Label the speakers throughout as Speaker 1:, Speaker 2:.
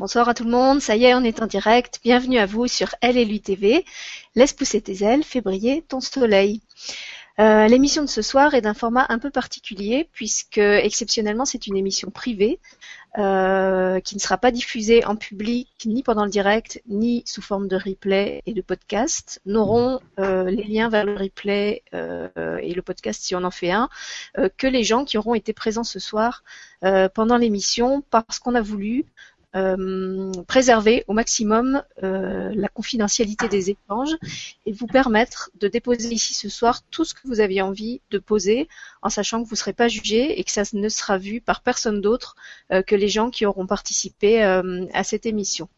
Speaker 1: Bonsoir à tout le monde, ça y est, on est en direct. Bienvenue à vous sur LLU TV. Laisse pousser tes ailes, fais ton soleil. Euh, l'émission de ce soir est d'un format un peu particulier puisque exceptionnellement c'est une émission privée euh, qui ne sera pas diffusée en public ni pendant le direct ni sous forme de replay et de podcast. N'auront euh, les liens vers le replay et le podcast si on en fait un que les gens qui auront été présents ce soir pendant l'émission parce qu'on a voulu euh, préserver au maximum euh, la confidentialité des échanges et vous permettre de déposer ici ce soir tout ce que vous aviez envie de poser en sachant que vous ne serez pas jugé et que ça ne sera vu par personne d'autre euh, que les gens qui auront participé à cette émission.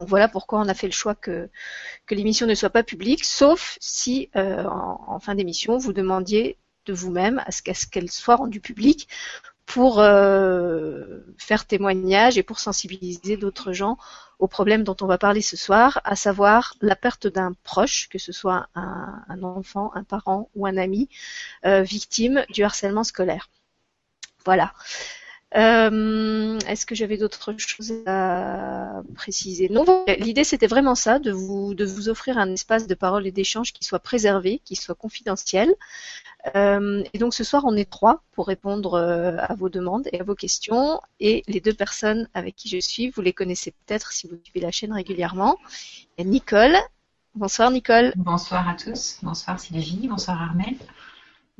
Speaker 1: Voilà pourquoi on a fait le choix que, l'émission ne soit pas publique, sauf si en, fin d'émission vous demandiez de vous-même à ce qu'elle soit rendue publique pour euh, faire témoignage et pour sensibiliser d'autres gens aux problèmes dont on va parler ce soir, à savoir la perte d'un proche, que ce soit un, enfant, un parent ou un ami, euh, victime du harcèlement scolaire. Voilà. Euh, est-ce que j'avais d'autres choses à préciser? Non, l'idée c'était vraiment ça, de vous, de vous offrir un espace de parole et d'échange qui soit préservé, qui soit confidentiel. Euh, et donc ce soir on est trois pour répondre euh, à vos demandes et à vos questions. Et les deux personnes avec qui je suis, vous les connaissez peut-être si vous suivez la chaîne régulièrement. Il y a Nicole. Bonsoir Nicole.
Speaker 2: Bonsoir à tous. Bonsoir Sylvie. Bonsoir Armel.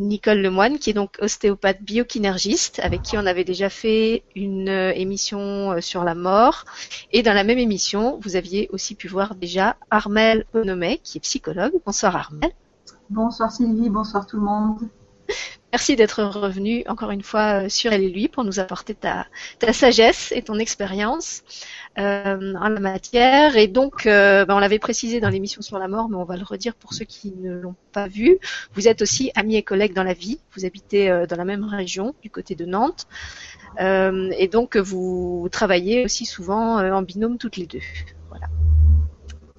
Speaker 1: Nicole Lemoine, qui est donc ostéopathe biokinergiste, avec qui on avait déjà fait une euh, émission euh, sur la mort. Et dans la même émission, vous aviez aussi pu voir déjà Armel Onomé, qui est psychologue. Bonsoir Armel.
Speaker 3: Bonsoir Sylvie, bonsoir tout le monde.
Speaker 1: Merci d'être revenu encore une fois euh, sur Elle et lui pour nous apporter ta, ta sagesse et ton expérience euh, en la matière. Et donc, euh, ben, on l'avait précisé dans l'émission sur la mort, mais on va le redire pour ceux qui ne l'ont pas vu. Vous êtes aussi amis et collègues dans la vie. Vous habitez euh, dans la même région, du côté de Nantes. Euh, et donc, vous travaillez aussi souvent en binôme toutes les deux.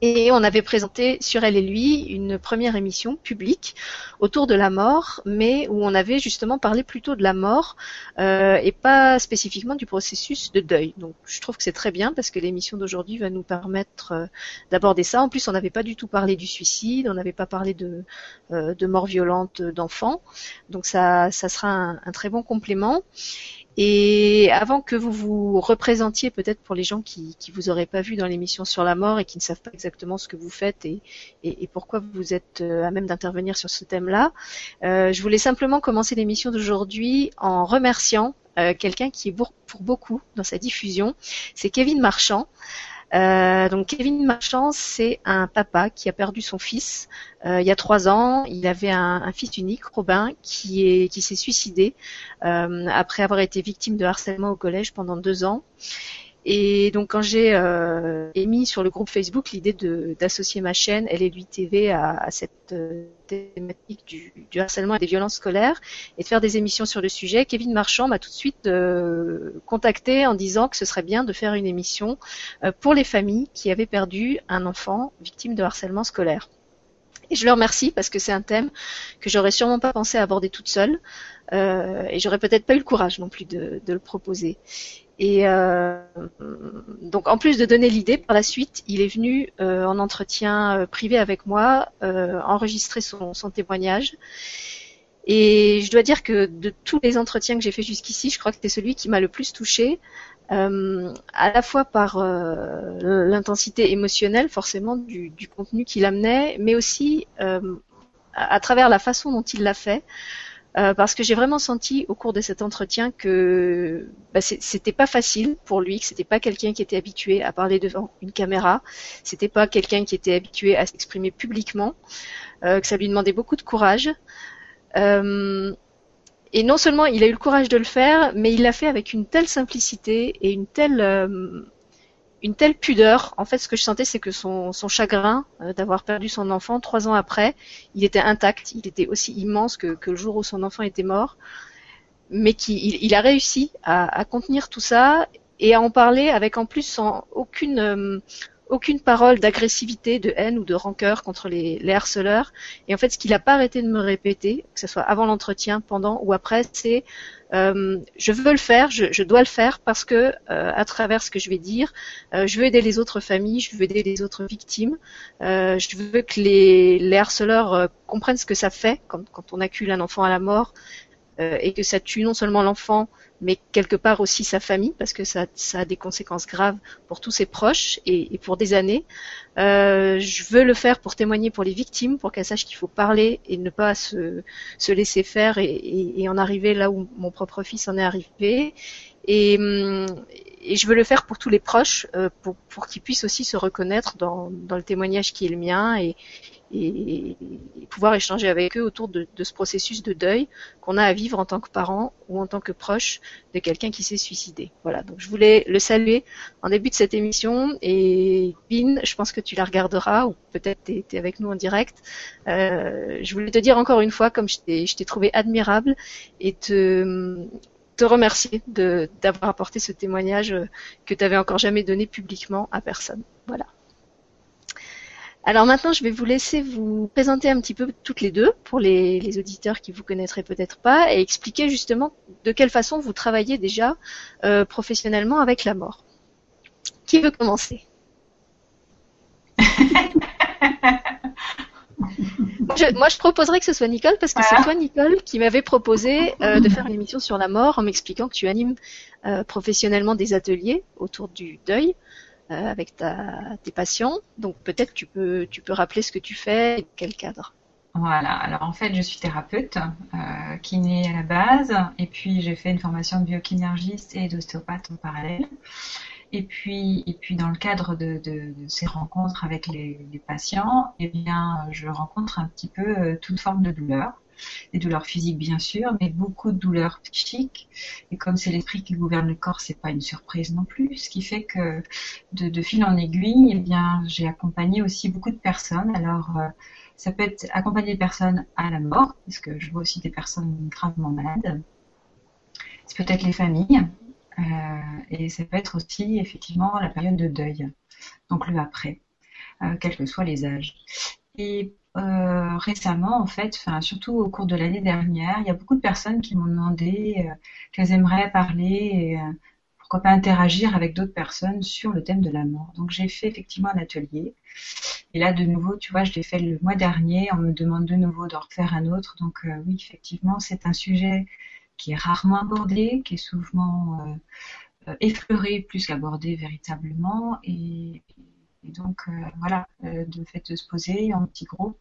Speaker 1: Et on avait présenté sur elle et lui une première émission publique autour de la mort, mais où on avait justement parlé plutôt de la mort euh, et pas spécifiquement du processus de deuil. Donc je trouve que c'est très bien parce que l'émission d'aujourd'hui va nous permettre euh, d'aborder ça. En plus, on n'avait pas du tout parlé du suicide, on n'avait pas parlé de, euh, de mort violente d'enfants. Donc ça, sera un très bon complément. Et avant que vous vous représentiez, peut-être pour les gens qui ne vous auraient pas vu dans l'émission sur la mort et qui ne savent pas exactement ce que vous faites et, et, pourquoi vous êtes euh, à même d'intervenir sur ce thème-là, euh, je voulais simplement commencer l'émission d'aujourd'hui en remerciant euh, quelqu'un qui est pour beaucoup dans sa diffusion. C'est Kevin Marchand. Euh, donc Kevin Marchand, c'est un papa qui a perdu son fils euh, il y a trois ans. Il avait un, fils unique, Robin, qui s'est suicidé euh, après avoir été victime de harcèlement au collège pendant deux ans. Et donc quand j'ai euh, émis sur le groupe Facebook l'idée d'associer ma chaîne Elle et lui TV à, cette euh, thématique du, harcèlement et des violences scolaires et de faire des émissions sur le sujet, Kevin Marchand m'a tout de suite euh, contacté en disant que ce serait bien de faire une émission euh, pour les familles qui avaient perdu un enfant victime de harcèlement scolaire. Et je le remercie parce que c'est un thème que j'aurais sûrement pas pensé aborder toute seule et j'aurais peut-être pas eu le courage non plus de le proposer. Et euh, donc, en plus de donner l'idée, par la suite, il est venu euh, en entretien euh, privé avec moi, euh, enregistrer son, son, témoignage. Et je dois dire que de tous les entretiens que j'ai fait jusqu'ici, je crois que c'est celui qui m'a le plus touché, euh, à la fois par l'intensité émotionnelle, forcément, du, du contenu qu'il amenait, mais aussi à, travers la façon dont il l'a fait. Euh, parce que j'ai vraiment senti au cours de cet entretien que bah, c'était pas facile pour lui, que c'était pas quelqu'un qui était habitué à parler devant une caméra, c'était pas quelqu'un qui était habitué à s'exprimer publiquement, euh, que ça lui demandait beaucoup de courage. Euh, et non seulement il a eu le courage de le faire, mais il l'a fait avec une telle simplicité et une telle une telle pudeur. En fait, ce que je sentais, c'est que son, chagrin euh, d'avoir perdu son enfant trois ans après, il était intact. Il était aussi immense que, le jour où son enfant était mort. Mais qu'il il, a réussi à, à, contenir tout ça et à en parler avec en plus sans aucune, euh, aucune parole d'agressivité, de haine ou de rancœur contre les, harceleurs. Et en fait, ce qu'il n'a pas arrêté de me répéter, que ce soit avant l'entretien, pendant ou après, c'est euh, je veux le faire, je, dois le faire parce que euh, à travers ce que je vais dire, euh, je veux aider les autres familles, je veux aider les autres victimes, je veux que les, les harceleurs comprennent ce que ça fait quand, quand on accule un enfant à la mort et que ça tue non seulement l'enfant, mais quelque part aussi sa famille, parce que ça, a des conséquences graves pour tous ses proches et, pour des années. Euh, je veux le faire pour témoigner pour les victimes, pour qu'elles sachent qu'il faut parler et ne pas se, se laisser faire et, en arriver là où mon propre fils en est arrivé. Et, hum, je veux le faire pour tous les proches, euh, pour, qu'ils puissent aussi se reconnaître dans, le témoignage qui est le mien et, pouvoir échanger avec eux autour de, ce processus de deuil qu'on a à vivre en tant que parent ou en tant que proche de quelqu'un qui s'est suicidé. Voilà, donc je voulais le saluer en début de cette émission et Bin, je pense que tu la regarderas ou peut-être tu es, avec nous en direct. Euh, je voulais te dire encore une fois comme je t'ai trouvé admirable et te, te remercier d'avoir apporté ce témoignage que tu avais encore jamais donné publiquement à personne. Voilà. Alors maintenant, je vais vous laisser vous présenter un petit peu toutes les deux pour les, auditeurs qui vous connaîtraient peut-être pas et expliquer justement de quelle façon vous travaillez déjà euh, professionnellement avec la mort. Qui veut commencer? Moi, je proposerais que ce soit Nicole parce que c'est toi, Nicole, qui m'avait proposé euh, de faire une émission sur la mort en m'expliquant que tu animes euh, professionnellement des ateliers autour du deuil. Euh, avec tes patients. Donc peut-être tu peux, tu peux rappeler ce que tu fais et quel cadre.
Speaker 2: Voilà, alors en fait je suis thérapeute, euh, kiné à la base, et puis j'ai fait une formation de biokinéargiste et d'ostéopathe en parallèle. Et puis, et puis dans le cadre de, ces rencontres avec les, les, patients, eh bien, je rencontre un petit peu euh, toute forme de douleur des douleurs physiques bien sûr, mais beaucoup de douleurs psychiques. Et comme c'est l'esprit qui gouverne le corps, c'est pas une surprise non plus. Ce qui fait que de, fil en aiguille, eh j'ai accompagné aussi beaucoup de personnes. Alors, euh, ça peut être accompagner des personnes à la mort, puisque je vois aussi des personnes gravement malades. C'est peut-être les familles. Euh, et ça peut être aussi effectivement la période de deuil, donc le après, euh, quels que soient les âges. Euh, récemment, en fait, surtout au cours de l'année dernière, il y a beaucoup de personnes qui m'ont demandé euh, qu'elles aimeraient parler et euh, pourquoi pas interagir avec d'autres personnes sur le thème de la mort. Donc j'ai fait effectivement un atelier. Et là, de nouveau, tu vois, je l'ai fait le mois dernier. On me demande de nouveau d'en refaire un autre. Donc oui, effectivement, c'est un sujet qui est rarement abordé, qui est souvent effleuré plus qu'abordé véritablement. Et donc, euh, voilà, euh, de fait de se poser en petit groupe,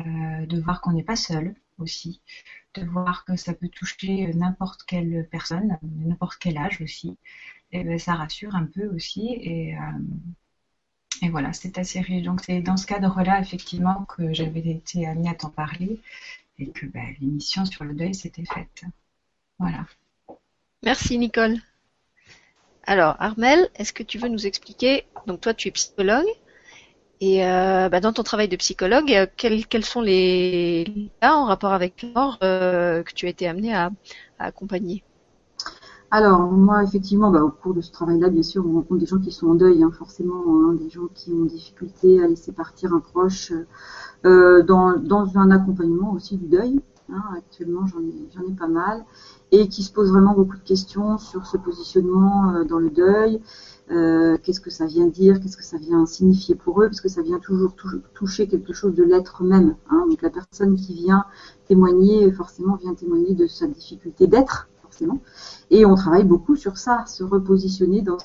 Speaker 2: euh, de voir qu'on n'est pas seul aussi, de voir que ça peut toucher n'importe quelle personne, n'importe quel âge aussi. Et ben, ça rassure un peu aussi. Et, et voilà, c'est assez riche. Donc c'est dans ce cadre-là, effectivement, que j'avais été amenée à t'en parler et que ben, l'émission sur le deuil s'était faite. Voilà.
Speaker 1: Merci Nicole. Alors, Armel, est-ce que tu veux nous expliquer Donc, toi, tu es psychologue. Et euh, bah, dans ton travail de psychologue, euh, quels, sont les cas en rapport avec la mort euh, que tu as été amené à, accompagner?
Speaker 3: Alors moi effectivement, bah, au cours de ce travail-là, bien sûr, on rencontre des gens qui sont en deuil, hein, forcément, hein, des gens qui ont difficulté à laisser partir un proche, dans, un accompagnement aussi du deuil. Hein, actuellement, j'en ai, j'en ai pas mal et qui se posent vraiment beaucoup de questions sur ce positionnement euh, dans le deuil. Euh, qu'est-ce que ça vient dire, qu'est-ce que ça vient signifier pour eux, parce que ça vient toujours toucher quelque chose de l'être même. Hein. Donc la personne qui vient témoigner, forcément, vient témoigner de sa difficulté d'être, forcément. Et on travaille beaucoup sur ça, se repositionner dans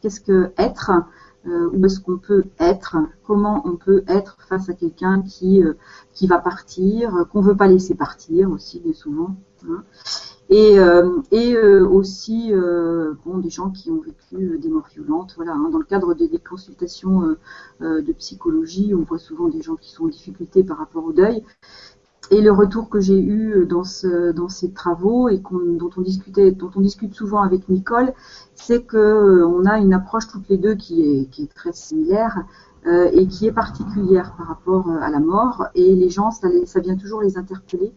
Speaker 3: qu'est-ce que être, euh, où est-ce qu'on peut être, comment on peut être face à quelqu'un qui va partir, qu'on veut pas laisser partir aussi bien souvent. Hein et, euh, et euh, aussi euh, bon, des gens qui ont vécu des morts violentes. Voilà, hein. dans le cadre des, consultations de psychologie, on voit souvent des gens qui sont en difficulté par rapport au deuil. Et le retour que j'ai eu dans, ce, dans ces travaux et dont on discutait, dont on discute souvent avec Nicole, c'est que on a une approche toutes les deux qui est, qui est très similaire euh, et qui est particulière par rapport à la mort. Et les gens, ça, ça vient toujours les interpeller.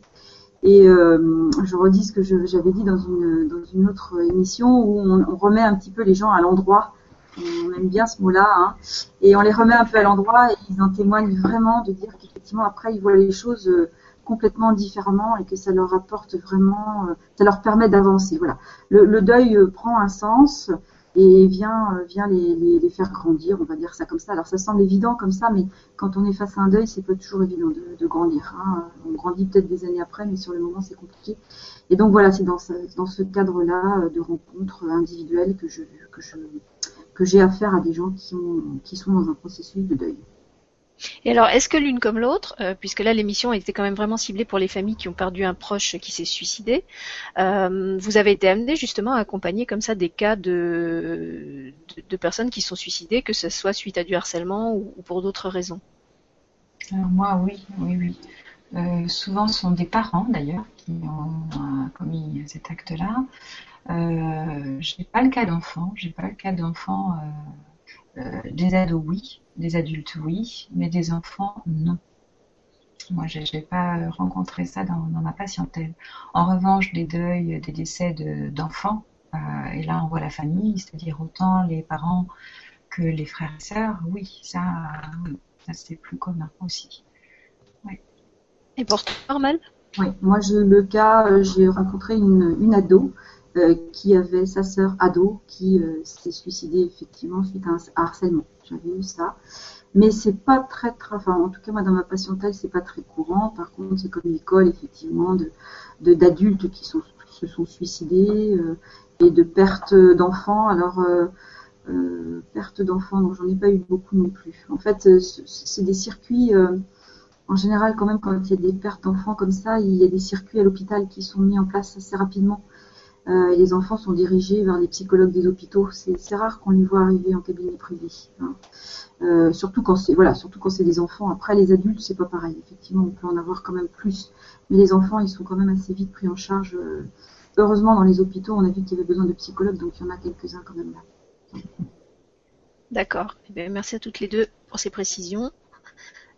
Speaker 3: Et euh, je redis ce que j'avais dit dans une, dans une autre émission où on, on, remet un petit peu les gens à l'endroit on aime bien ce mot-là, hein. et on les remet un peu à l'endroit et ils en témoignent vraiment de dire qu'effectivement après ils voient les choses euh, complètement différemment et que ça leur apporte vraiment, euh, ça leur permet d'avancer. Voilà, le, deuil euh, prend un sens et vient vient les, les, faire grandir, on va dire ça comme ça. Alors ça semble évident comme ça, mais quand on est face à un deuil, c'est pas toujours évident de, de grandir. Hein. On grandit peut-être des années après, mais sur le moment c'est compliqué. Et donc voilà, c'est dans ce, dans ce cadre-là de rencontres individuelles que je que je que j'ai affaire à des gens qui, qui sont dans un processus de deuil.
Speaker 1: Et alors, est-ce que l'une comme l'autre, euh, puisque là l'émission était quand même vraiment ciblée pour les familles qui ont perdu un proche qui s'est suicidé, euh, vous avez été amené justement à accompagner comme ça des cas de, personnes qui sont suicidées, que ce soit suite à du harcèlement ou, pour d'autres raisons?
Speaker 2: Alors Moi, oui, oui, oui. Euh, souvent, ce sont des parents d'ailleurs qui ont commis cet acte-là. Euh, je n'ai pas le cas d'enfants, j'ai pas le cas d'enfants. Euh, euh, des ados, oui, des adultes, oui, mais des enfants, non. Moi, je n'ai pas rencontré ça dans, ma patientèle. En revanche, des deuils, des décès d'enfants, et là, on voit la famille, c'est-à-dire autant les parents que les frères et sœurs, oui, ça, ça c'est plus commun aussi.
Speaker 1: Oui. Et pour toi, normal
Speaker 3: Oui, moi, j'ai le cas, j'ai rencontré une, une ado euh, qui avait sa sœur ado qui euh, s'est suicidée effectivement suite à un harcèlement. J'avais eu ça. Mais c'est pas très, très, enfin, en tout cas, moi, dans ma patientèle, c'est pas très courant. Par contre, c'est comme une école, effectivement, de, d'adultes qui sont, se sont suicidés, euh, et de perte d'enfants. Alors, euh, perte d'enfants, donc j'en ai pas eu beaucoup non plus. En fait, c'est des circuits, en général, quand même, quand il y a des pertes d'enfants comme ça, il y a des circuits à l'hôpital qui sont mis en place assez rapidement. Euh, les enfants sont dirigés vers les psychologues des hôpitaux. C'est rare qu'on les voit arriver en cabinet privé. Hein. Euh, surtout quand c'est voilà, surtout quand c'est des enfants. Après les adultes, c'est pas pareil. Effectivement, on peut en avoir quand même plus, mais les enfants, ils sont quand même assez vite pris en charge. Euh, heureusement, dans les hôpitaux, on a vu qu'il y avait besoin de psychologues, donc il y en a quelques-uns quand même là.
Speaker 1: D'accord. Eh merci à toutes les deux pour ces précisions.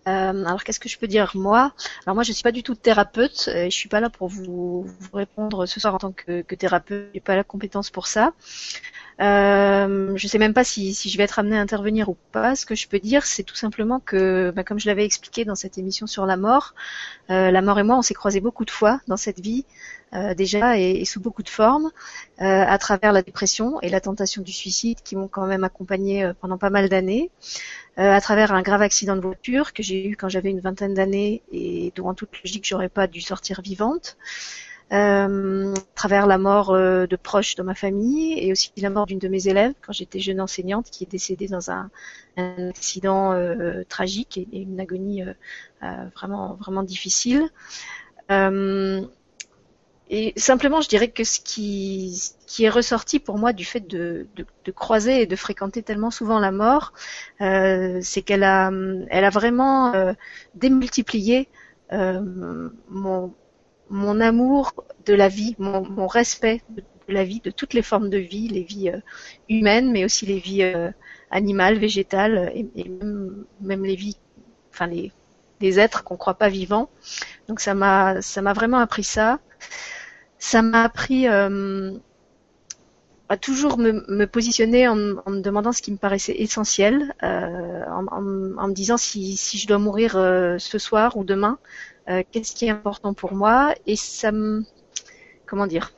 Speaker 1: Euh, alors qu'est-ce que je peux dire moi? Alors moi je suis pas du tout thérapeute et je suis pas là pour vous, répondre ce soir en tant que, que thérapeute. J'ai pas la compétence pour ça. Euh, je sais même pas si, je vais être amenée à intervenir ou pas. Ce que je peux dire, c'est tout simplement que, bah, comme je l'avais expliqué dans cette émission sur la mort, euh, la mort et moi, on s'est croisés beaucoup de fois dans cette vie euh, déjà et, sous beaucoup de formes, euh, à travers la dépression et la tentation du suicide qui m'ont quand même accompagnée euh, pendant pas mal d'années. Euh, à travers un grave accident de voiture que j'ai eu quand j'avais une vingtaine d'années et dont en toute logique j'aurais pas dû sortir vivante. Euh, à travers la mort euh, de proches dans ma famille et aussi la mort d'une de mes élèves quand j'étais jeune enseignante qui est décédée dans un, un accident euh, tragique et, une agonie vraiment vraiment difficile. Et simplement, je dirais que ce qui, est ressorti pour moi du fait de, croiser et de fréquenter tellement souvent la mort, euh, c'est qu'elle a, vraiment euh, démultiplié euh, mon, amour de la vie, mon, respect de la vie, de toutes les formes de vie, les vies humaines, mais aussi les vies animales, végétales, et, même, les vies, enfin les, êtres qu'on croit pas vivants. Donc ça m'a vraiment appris ça ça m'a appris euh, à toujours me, positionner en, me demandant ce qui me paraissait essentiel, euh, en, me disant si, je dois mourir euh, ce soir ou demain, qu'est-ce qui est important pour moi? Et ça me... Comment dire?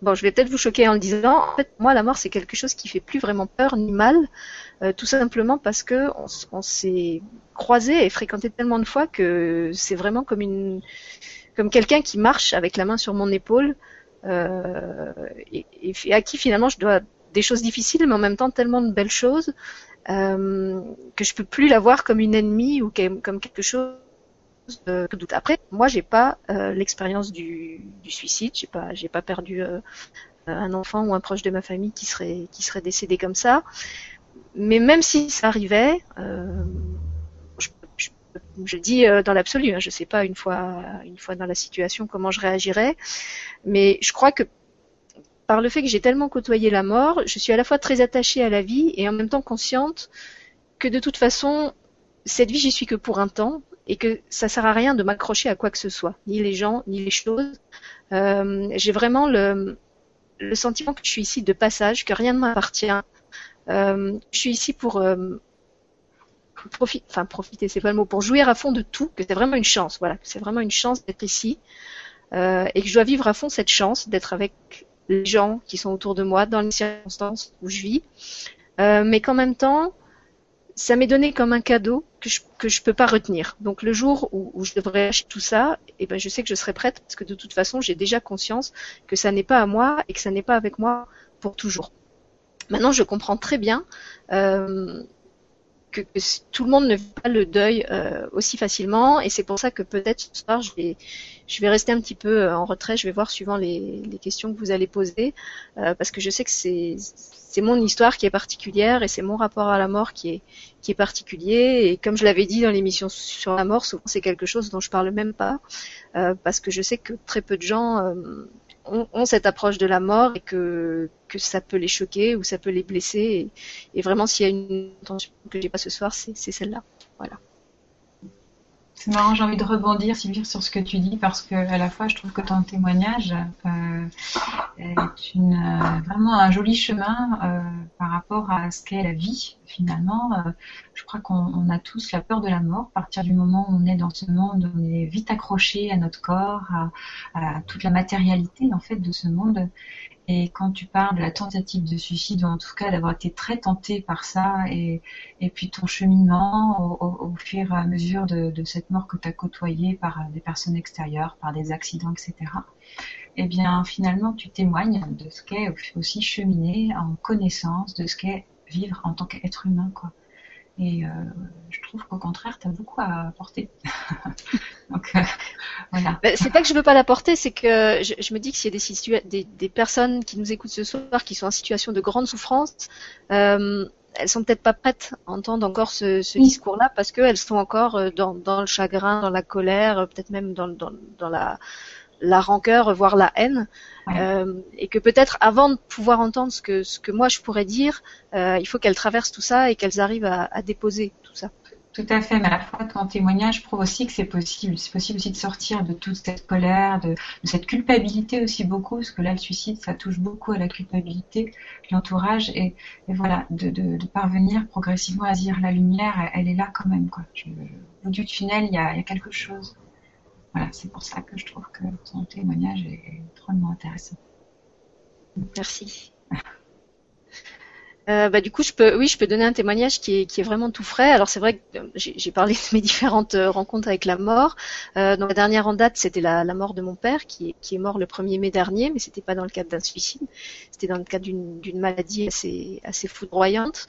Speaker 1: Bon, je vais peut-être vous choquer en le disant. En fait, moi, la mort, c'est quelque chose qui fait plus vraiment peur ni mal, tout simplement parce que on s'est croisé et fréquenté tellement de fois que c'est vraiment comme une comme quelqu'un qui marche avec la main sur mon épaule euh, et, à qui finalement je dois des choses difficiles, mais en même temps tellement de belles choses euh, que je peux plus la voir comme une ennemie ou comme quelque chose que doute. Après, moi, j'ai pas euh, l'expérience du, du, suicide. J'ai pas, j'ai pas perdu euh, un enfant ou un proche de ma famille qui serait qui serait décédé comme ça. Mais même si ça arrivait, euh, je dis euh, dans l'absolu, hein, je ne sais pas une fois, dans la situation comment je réagirais, mais je crois que par le fait que j'ai tellement côtoyé la mort, je suis à la fois très attachée à la vie et en même temps consciente que de toute façon, cette vie, j'y suis que pour un temps et que ça sert à rien de m'accrocher à quoi que ce soit, ni les gens, ni les choses. Euh, j'ai vraiment le, le sentiment que je suis ici de passage, que rien ne m'appartient, je suis ici pour profiter, enfin profiter, c'est pas le mot, pour jouir à fond de tout, que c'est vraiment une chance, voilà, c'est vraiment une chance d'être ici, et que je dois vivre à fond cette chance d'être avec les gens qui sont autour de moi dans les circonstances où je vis, mais qu'en même temps, ça m'est donné comme un cadeau que je que je peux pas retenir. Donc le jour où, je devrais acheter tout ça, eh ben je sais que je serai prête parce que de toute façon j'ai déjà conscience que ça n'est pas à moi et que ça n'est pas avec moi pour toujours. Maintenant je comprends très bien euh, que, tout le monde ne vit pas le deuil euh, aussi facilement. Et c'est pour ça que peut-être ce soir je vais je vais rester un petit peu euh, en retrait, je vais voir suivant les, les questions que vous allez poser euh, parce que je sais que c'est c'est mon histoire qui est particulière et c'est mon rapport à la mort qui est qui est particulier. Et comme je l'avais dit dans l'émission sur la mort, souvent c'est quelque chose dont je parle même pas euh, parce que je sais que très peu de gens ont, cette approche de la mort et que, que ça peut les choquer ou ça peut les blesser. Et, vraiment, s'il y a une intention que j'ai pas ce soir, c'est celle-là. Voilà.
Speaker 2: C'est marrant, j'ai envie de rebondir, Sylvie, sur ce que tu dis, parce que à la fois, je trouve que ton témoignage euh, est une, euh, vraiment un joli chemin euh, par rapport à ce qu'est la vie, finalement. Je crois qu'on a tous la peur de la mort. À partir du moment où on est dans ce monde, on est vite accroché à notre corps, à, à toute la matérialité, en fait, de ce monde. Et quand tu parles de la tentative de suicide, ou en tout cas d'avoir été très tenté par ça, et, puis ton cheminement au, fur et à mesure de, de cette mort que tu as côtoyée par des personnes extérieures, par des accidents, etc., eh bien finalement tu témoignes de ce qu'est aussi cheminer en connaissance de ce qu'est vivre en tant qu'être humain. quoi. Et euh, je trouve qu'au contraire, tu as beaucoup à apporter.
Speaker 1: Donc, euh, voilà. Ben, c'est pas que je veux pas l'apporter, c'est que je, je, me dis que s'il y a des, des, des, personnes qui nous écoutent ce soir qui sont en situation de grande souffrance, euh, elles sont peut-être pas prêtes à entendre encore ce, ce discours-là parce qu'elles sont encore euh, dans, dans, le chagrin, dans la colère, peut-être même dans, dans, dans la la rancœur, voire la haine, euh, et que peut-être avant de pouvoir entendre ce que ce que moi je pourrais dire, euh, il faut qu'elles traversent tout ça et qu'elles arrivent à, à, déposer tout ça.
Speaker 2: Tout à fait, mais à la fois ton témoignage prouve aussi que c'est possible. C'est possible aussi de sortir de toute cette colère, de, de, cette culpabilité aussi beaucoup, parce que là le suicide ça touche beaucoup à la culpabilité l'entourage et, et, voilà, de, de, de, parvenir progressivement à dire la lumière, elle, est là quand même quoi. Je, au bout du tunnel, il y a, il y a quelque chose voilà, c'est pour ça que je trouve que ton témoignage est drôlement intéressant.
Speaker 1: Merci. Euh, bah, du coup, je peux, oui, je peux donner un témoignage qui est, qui est vraiment tout frais. Alors c'est vrai que euh, j'ai parlé de mes différentes euh, rencontres avec la mort. Euh, la dernière en date, c'était la, mort de mon père qui est, qui est mort le 1er mai dernier, mais c'était pas dans le cadre d'un suicide. C'était dans le cadre d'une maladie assez, assez foudroyante.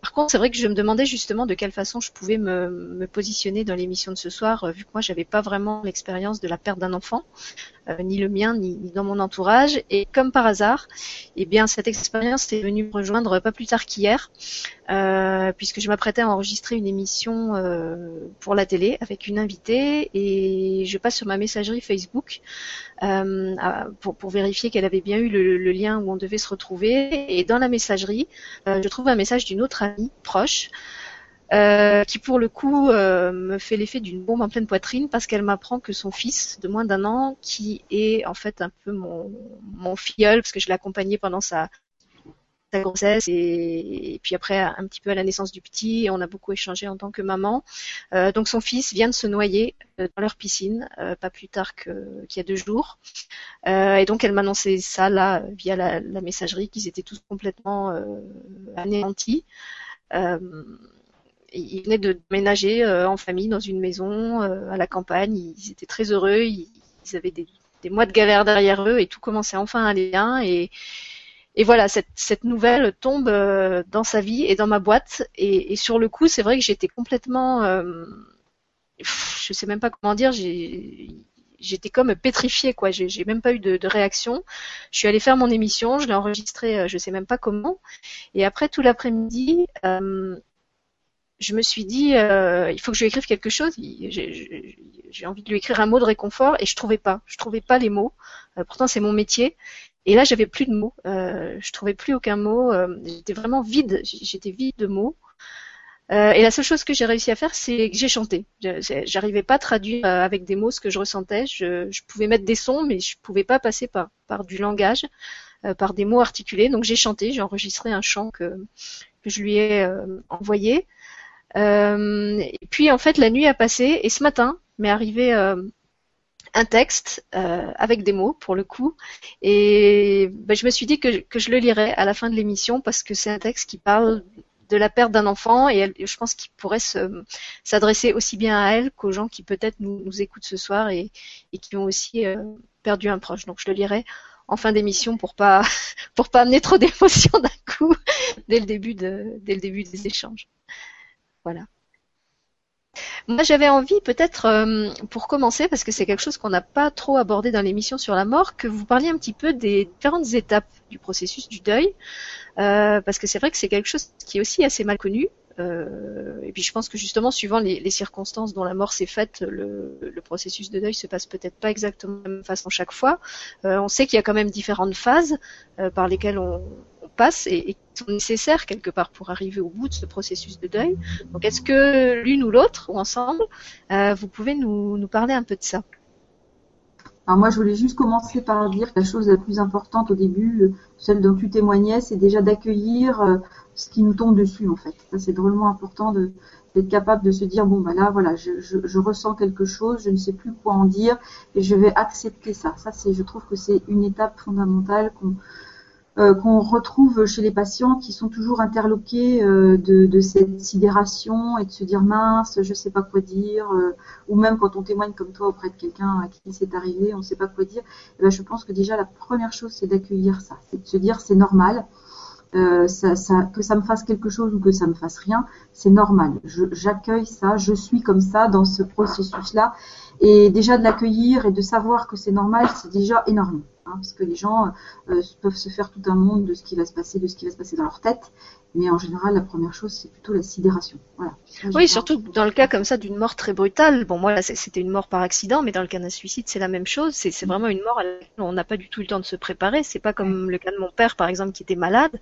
Speaker 1: Par contre, c'est vrai que je me demandais justement de quelle façon je pouvais me, positionner dans l'émission de ce soir, euh, vu que moi j'avais pas vraiment l'expérience de la perte d'un enfant, euh, ni le mien, ni, dans mon entourage. Et comme par hasard, eh bien cette expérience est venue me rejoindre pas plus tard qu'hier, euh, puisque je m'apprêtais à enregistrer une émission pour la télé avec une invitée, et je passe sur ma messagerie Facebook pour, pour, vérifier qu'elle avait bien eu le, lien où on devait se retrouver. Et dans la messagerie, je trouve un message d'une autre proche, euh, qui pour le coup euh, me fait l'effet d'une bombe en pleine poitrine parce qu'elle m'apprend que son fils de moins d'un an, qui est en fait un peu mon, mon filleul, parce que je l'ai accompagné pendant sa, sa grossesse et, puis après un petit peu à la naissance du petit, et on a beaucoup échangé en tant que maman. Euh, donc son fils vient de se noyer dans leur piscine, pas plus tard qu'il y a deux jours. et donc elle m'annonçait ça là via la, messagerie qu'ils étaient tous complètement anéantis. Euh, ils venaient de ménager euh, en famille dans une maison euh, à la campagne. Ils étaient très heureux. Ils, avaient des, mois de galère derrière eux et tout commençait enfin à aller bien. Et, et voilà, cette, nouvelle tombe dans sa vie et dans ma boîte. Et, sur le coup, c'est vrai que j'étais complètement, euh, je sais même pas comment dire, j'étais comme pétrifiée, quoi. J'ai même pas eu de, réaction. Je suis allée faire mon émission, je l'ai enregistrée, je sais même pas comment. Et après tout l'après-midi, euh, je me suis dit, euh, il faut que je lui écrive quelque chose. J'ai envie de lui écrire un mot de réconfort et je trouvais pas. Je trouvais pas les mots. Euh, pourtant, c'est mon métier. Et là, j'avais plus de mots. Euh, je trouvais plus aucun mot. Euh, j'étais vraiment vide. J'étais vide de mots. Euh, et la seule chose que j'ai réussi à faire, c'est que j'ai chanté. J'arrivais pas à traduire avec des mots ce que je ressentais. Je, pouvais mettre des sons, mais je pouvais pas passer par, du langage. par des mots articulés. Donc j'ai chanté, j'ai enregistré un chant que je lui ai envoyé. et puis en fait la nuit a passé et ce matin m'est arrivé un texte euh, avec des mots pour le coup. Et ben, je me suis dit que, je le lirais à la fin de l'émission parce que c'est un texte qui parle de la perte d'un enfant et je pense qu'il pourrait s'adresser aussi bien à elle qu'aux gens qui peut-être nous, écoutent ce soir et, et qui ont aussi euh, perdu un proche. Donc je le lirai en fin d'émission pour pas pour pas amener trop d'émotions d'un coup dès le début de dès le début des échanges. Voilà. Moi, j'avais envie, peut-être, euh, pour commencer, parce que c'est quelque chose qu'on n'a pas trop abordé dans l'émission sur la mort, que vous parliez un petit peu des différentes étapes du processus du deuil, euh, parce que c'est vrai que c'est quelque chose qui est aussi assez mal connu. Euh, et puis je pense que justement, suivant les, circonstances dont la mort s'est faite, le, processus de deuil se passe peut-être pas exactement de la même façon chaque fois. on sait qu'il y a quand même différentes phases par lesquelles on, passe et, qui sont nécessaires quelque part pour arriver au bout de ce processus de deuil. Donc est-ce que l'une ou l'autre, ou ensemble, euh, vous pouvez nous, parler un peu de ça?
Speaker 3: Alors moi, je voulais juste commencer par dire que la chose la plus importante au début, euh, celle dont tu témoignais, c'est déjà d'accueillir euh, ce qui nous tombe dessus en fait. Ça, c'est drôlement important d'être capable de se dire bon bah là voilà, je, je, je, ressens quelque chose, je ne sais plus quoi en dire et je vais accepter ça. Ça c'est, je trouve que c'est une étape fondamentale qu'on euh, qu'on retrouve chez les patients qui sont toujours interloqués euh, de, de, cette sidération et de se dire mince, je sais pas quoi dire, euh, ou même quand on témoigne comme toi auprès de quelqu'un à qui c'est arrivé, on ne sait pas quoi dire. Eh ben, je pense que déjà la première chose c'est d'accueillir ça, c'est de se dire c'est normal. Que ça me fasse quelque chose ou que ça me fasse rien, c'est normal. J'accueille ça, je suis comme ça dans ce processus-là. Et déjà de l'accueillir et de savoir que c'est normal, c'est déjà énorme. Hein, parce que les gens euh, peuvent se faire tout un monde de ce qui va se passer, de ce qui va se passer dans leur tête, mais en général, la première chose, c'est plutôt la sidération. Voilà.
Speaker 1: oui, surtout dans le cas comme ça d'une mort très brutale. Bon, moi, c'était une mort par accident, mais dans le cas d'un suicide, c'est la même chose. C'est mm. vraiment une mort à laquelle on n'a pas du tout le temps de se préparer. C'est pas comme le cas de mon père, par exemple, qui était malade.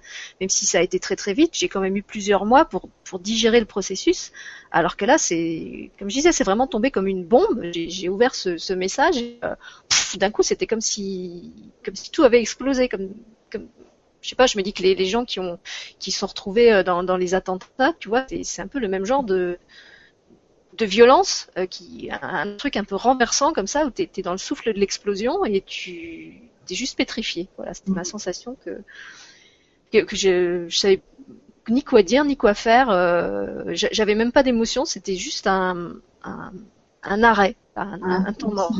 Speaker 1: Même si ça a été très très vite, j'ai quand même eu plusieurs mois pour pour digérer le processus. Alors que là, c'est, comme je disais, c'est vraiment tombé comme une bombe. J'ai ouvert ce, ce message. Euh, d'un coup, c'était comme si comme si tout avait explosé, comme comme je sais pas, je me dis que les, les gens qui ont qui sont retrouvés euh, dans, dans les attentats, tu vois, c'est un peu le même genre de de violence, euh, qui un, truc un peu renversant comme ça où tu es, dans le souffle de l'explosion et tu es juste pétrifié. Voilà, c'était ma mhm. sensation que que, je, je savais ni quoi dire ni quoi faire. Euh, J'avais même pas d'émotion, c'était juste un, un, un arrêt, un, un temps mort.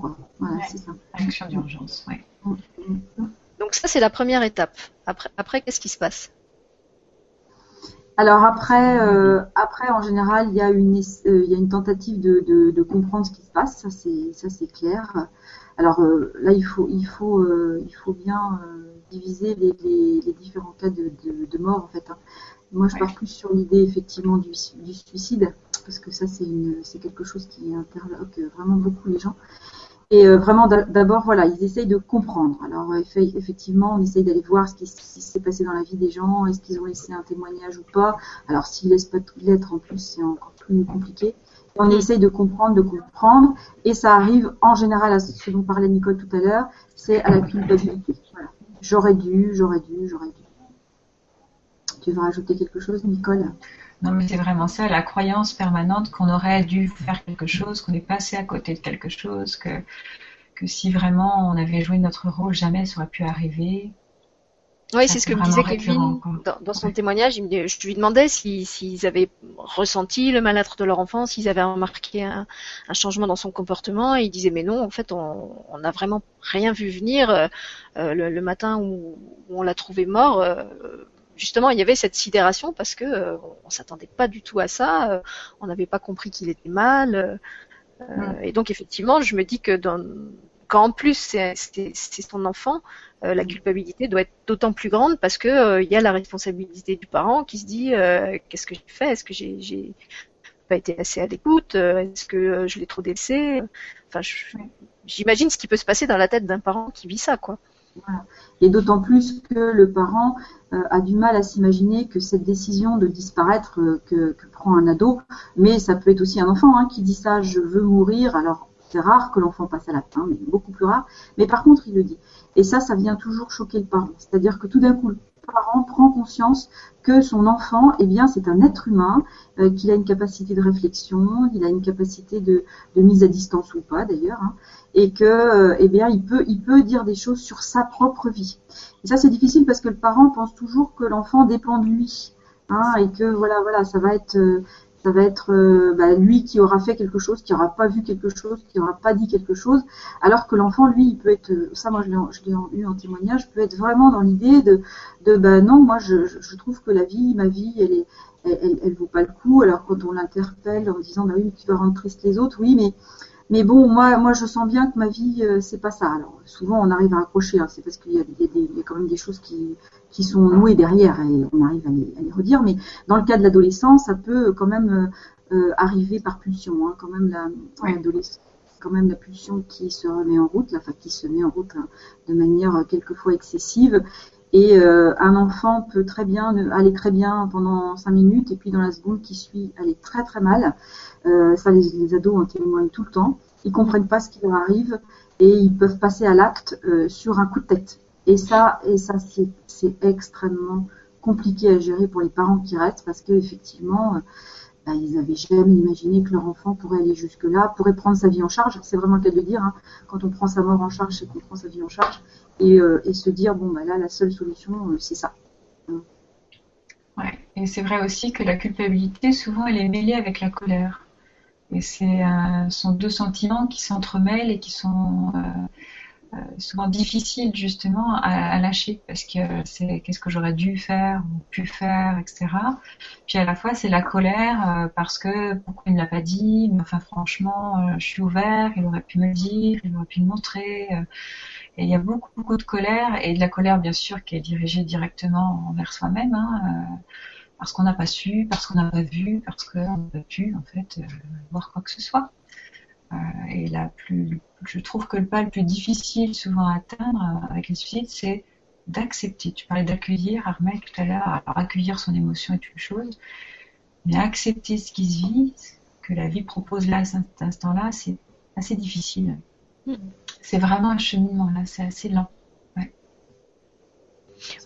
Speaker 3: quoi. Voilà, c'est ça.
Speaker 2: Action d'urgence, ouais. Mm, mm,
Speaker 1: mm. Donc ça, c'est la première étape. Après, après qu'est-ce qui se passe?
Speaker 3: Alors après, euh, après en général, il y a une, euh, il y a une tentative de, de, de, comprendre ce qui se passe, ça c'est, ça c'est clair. Alors euh, là, il faut, il faut, il faut bien diviser les, les, les, différents cas de, de, mort en fait. Hein. Moi, je pars plus sur l'idée effectivement du, du, suicide parce que ça c'est quelque chose qui interloque vraiment beaucoup les gens. Et euh, vraiment, d'abord, voilà, ils essayent de comprendre. Alors, effectivement, on essaye d'aller voir ce qui, s'est passé dans la vie des gens, est-ce qu'ils ont laissé un témoignage ou pas. Alors, s'ils laissent pas de lettres, en plus, c'est encore plus compliqué. On essaye de comprendre, de comprendre, et ça arrive en général à ce dont parlait Nicole tout à l'heure, c'est à la culpabilité. Voilà. J'aurais dû, j'aurais dû, j'aurais dû. Tu veux rajouter quelque chose, Nicole?
Speaker 2: Non, mais c'est vraiment ça, la croyance permanente qu'on aurait dû faire quelque chose, qu'on est passé à côté de quelque chose, que, que si vraiment on avait joué notre rôle, jamais ça aurait pu arriver.
Speaker 1: Oui, c'est ce que me disait Kevin dans, son témoignage. Je lui demandais s'ils avaient ressenti le mal-être de leur enfant, s'ils avaient remarqué un, changement dans son comportement. Et il disait mais non, en fait, on n'a vraiment rien vu venir. Euh, le, matin où, on l'a trouvé mort, euh, justement, il y avait cette sidération parce que euh, on s'attendait pas du tout à ça. Euh, on n'avait pas compris qu'il était mal. Euh, mm. Et donc, effectivement, je me dis que dans, quand en plus c'est son enfant, la culpabilité doit être d'autant plus grande parce que il y a la responsabilité du parent qui se dit qu'est-ce que j'ai fait? Est-ce que j'ai pas été assez à l'écoute? Est-ce que je l'ai trop délaissé? Enfin, j'imagine ce qui peut se passer dans la tête d'un parent qui vit ça, quoi.
Speaker 3: Et d'autant plus que le parent euh, a du mal à s'imaginer que cette décision de disparaître euh, que, prend un ado, mais ça peut être aussi un enfant hein, qui dit ça, je veux mourir. Alors C'est rare que l'enfant passe à l'acte, hein, mais beaucoup plus rare. Mais par contre, il le dit. Et ça, ça vient toujours choquer le parent. C'est-à-dire que tout d'un coup, parent prend conscience que son enfant, eh bien, c'est un être humain, euh, qu'il a une capacité de réflexion, il a une capacité de, mise à distance ou pas d'ailleurs, hein, et que, euh, eh bien, il peut, il peut dire des choses sur sa propre vie. Et ça, c'est difficile parce que le parent pense toujours que l'enfant dépend de lui, hein, et que voilà, voilà, ça va être, euh, ça va être euh, bah, lui qui aura fait quelque chose, qui aura pas vu quelque chose, qui aura pas dit quelque chose, alors que l'enfant, lui, il peut être, ça moi je l'ai eu en témoignage, peut être vraiment dans l'idée de, de bah non, moi je, trouve que la vie, ma vie, elle est, elle, elle, vaut pas le coup. Alors quand on l'interpelle en disant bah oui, tu vas rendre triste les autres, oui, mais mais bon, moi, moi, je sens bien que ma vie, euh, c'est pas ça. Alors, souvent, on arrive à accrocher. Hein, c'est parce qu'il y, y, y, a quand même des choses qui, qui sont nouées derrière et on arrive à les, à les redire. Mais dans le cas de l'adolescence, ça peut quand même euh, euh arriver par pulsion. Hein, quand même, la, quand même la pulsion qui se remet en route, la, enfin, qui se met en route hein, de manière euh, quelquefois excessive. Et euh, un enfant peut très bien aller très bien pendant cinq minutes et puis dans la seconde qui suit aller très très mal. Euh, ça, les, ados en témoignent tout le temps. Ils comprennent pas ce qui leur arrive et ils peuvent passer à l'acte euh, sur un coup de tête. Et ça, et ça c'est extrêmement compliqué à gérer pour les parents qui restent parce que effectivement, euh, bah, ils n'avaient jamais imaginé que leur enfant pourrait aller jusque-là, pourrait prendre sa vie en charge. C'est vraiment le cas de le dire. Hein. Quand on prend sa mort en charge, c'est qu'on prend sa vie en charge et, euh, et, se dire bon bah là, la seule solution, c'est ça.
Speaker 2: Ouais. Et c'est vrai aussi que la culpabilité, souvent, elle est mêlée avec la colère. Et c'est euh, sont deux sentiments qui s'entremêlent et qui sont euh, euh, souvent difficiles justement à, lâcher parce que c'est qu'est-ce que j'aurais dû faire ou pu faire, etc. Puis à la fois c'est la colère euh, parce que pourquoi il ne l'a pas dit, mais enfin franchement euh, je suis ouvert, il aurait pu me le dire, il aurait pu me montrer. Et il y a beaucoup beaucoup de colère et de la colère bien sûr qui est dirigée directement envers soi-même. Hein, parce qu'on n'a pas su, parce qu'on n'a pas vu, parce qu'on n'a pas pu en fait euh, voir quoi que ce soit. Euh, et la plus, je trouve que le pas le plus difficile souvent à atteindre euh, avec les suicides, c'est d'accepter. Tu parlais d'accueillir, Armel tout à l'heure. Alors accueillir son émotion est une chose, mais accepter ce qui se vit, que la vie propose là à cet instant-là, c'est assez difficile. Mm. C'est vraiment un cheminement là, c'est assez lent.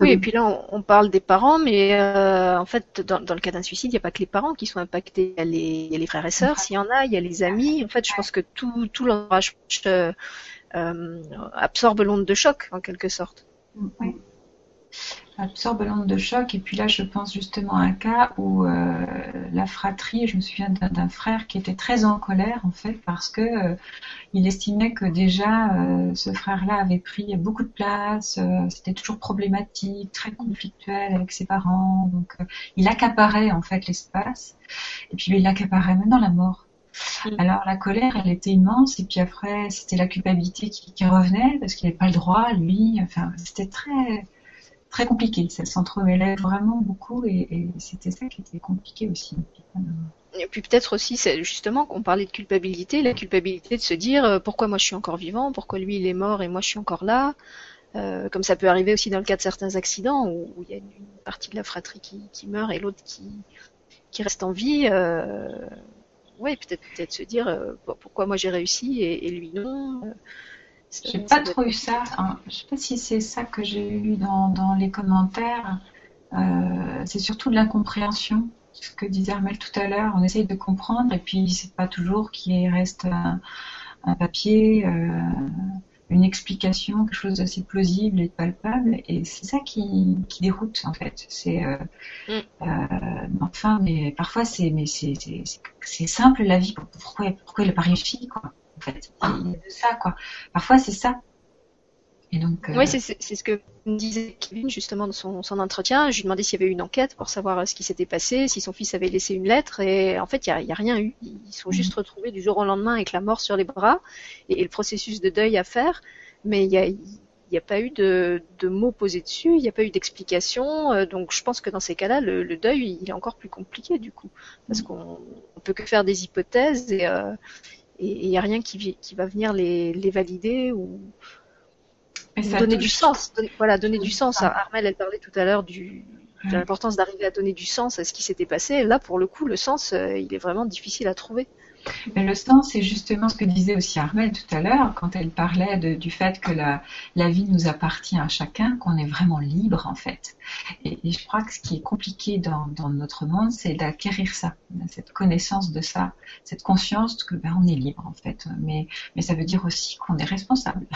Speaker 1: Oui, et puis là, on, parle des parents, mais euh, en fait, dans, dans le cas d'un suicide, il n'y a pas que les parents qui sont impactés. Il y a les, il y a les frères et sœurs, s'il y en a, il y a les amis. En fait, je pense que tout, tout l'entourage euh, euh, absorbe l'onde de choc, en quelque sorte.
Speaker 2: Oui absorbe l'onde de choc. Et puis là, je pense justement à un cas où euh, la fratrie, je me souviens d'un frère qui était très en colère en fait parce que euh, il estimait que déjà euh, ce frère-là avait pris beaucoup de place, c'était toujours problématique, très conflictuel avec ses parents, donc il accaparait en fait l'espace. Et puis il l'accaparait même dans la mort. Mm. Alors la colère, elle était immense, et puis après, c'était la culpabilité qui, qui revenait parce qu'il n'avait pas le droit, lui. Enfin, c'était très, très compliqué. Ça s'entremêlait vraiment beaucoup et, c'était ça qui était compliqué aussi.
Speaker 1: Et puis peut-être aussi, justement, qu'on parlait de culpabilité, la culpabilité de se dire euh, pourquoi moi je suis encore vivant, pourquoi lui il est mort et moi je suis encore là. Euh, comme ça peut arriver aussi dans le cas de certains accidents où, il y a une, partie de la fratrie qui, meurt et l'autre qui, reste en vie. Euh, peut-être peut-être se dire pourquoi moi j'ai réussi et lui non.
Speaker 2: J'ai pas trop eu ça. Hein. Je sais pas si c'est ça que j'ai eu dans, dans, les commentaires. Euh, c'est surtout de l'incompréhension. Ce que disait Armel tout à l'heure, on essaye de comprendre et puis c'est pas toujours qu'il reste un, un papier, euh, une explication, quelque chose d'assez plausible et palpable. Et c'est ça qui, qui, déroute en fait. C'est euh, mm. enfin, mais parfois c'est mais c'est simple la vie. Pourquoi pourquoi il n'a pas réussi quoi? En fait. ça, quoi. Parfois, c'est ça.
Speaker 1: Et donc, euh, Oui, c'est ce que disait Kevin justement dans son, son entretien. Je lui demandais s'il y avait eu une enquête pour savoir euh, ce qui s'était passé, si son fils avait laissé une lettre. Et en fait, il n'y a, a, rien eu. Ils sont mhm. juste retrouvés du jour au lendemain avec la mort sur les bras et, le processus de deuil à faire. Mais il y a, il n'y a pas eu de, de, mots posés dessus, il n'y a pas eu d'explication. Euh, donc je pense que dans ces cas-là, le, le, deuil, il est encore plus compliqué du coup. Parce mhm. qu'on peut que faire des hypothèses et, euh, et il n'y a rien qui, qui, va venir les, les valider ou, donner du sens. voilà, donner du sens. Armel, elle parlait tout à l'heure du, de l'importance d'arriver à donner du sens à ce qui s'était passé. Là, pour le coup, le sens, euh, il est vraiment difficile à trouver.
Speaker 2: Mais le sens, c'est justement ce que disait aussi Armel tout à l'heure, quand elle parlait du fait que la, vie nous appartient à chacun, qu'on est vraiment libre en fait. Et, je crois que ce qui est compliqué dans, notre monde, c'est d'acquérir ça, cette connaissance de ça, cette conscience que ben, on est libre en fait. Mais, ça veut dire aussi qu'on est responsable.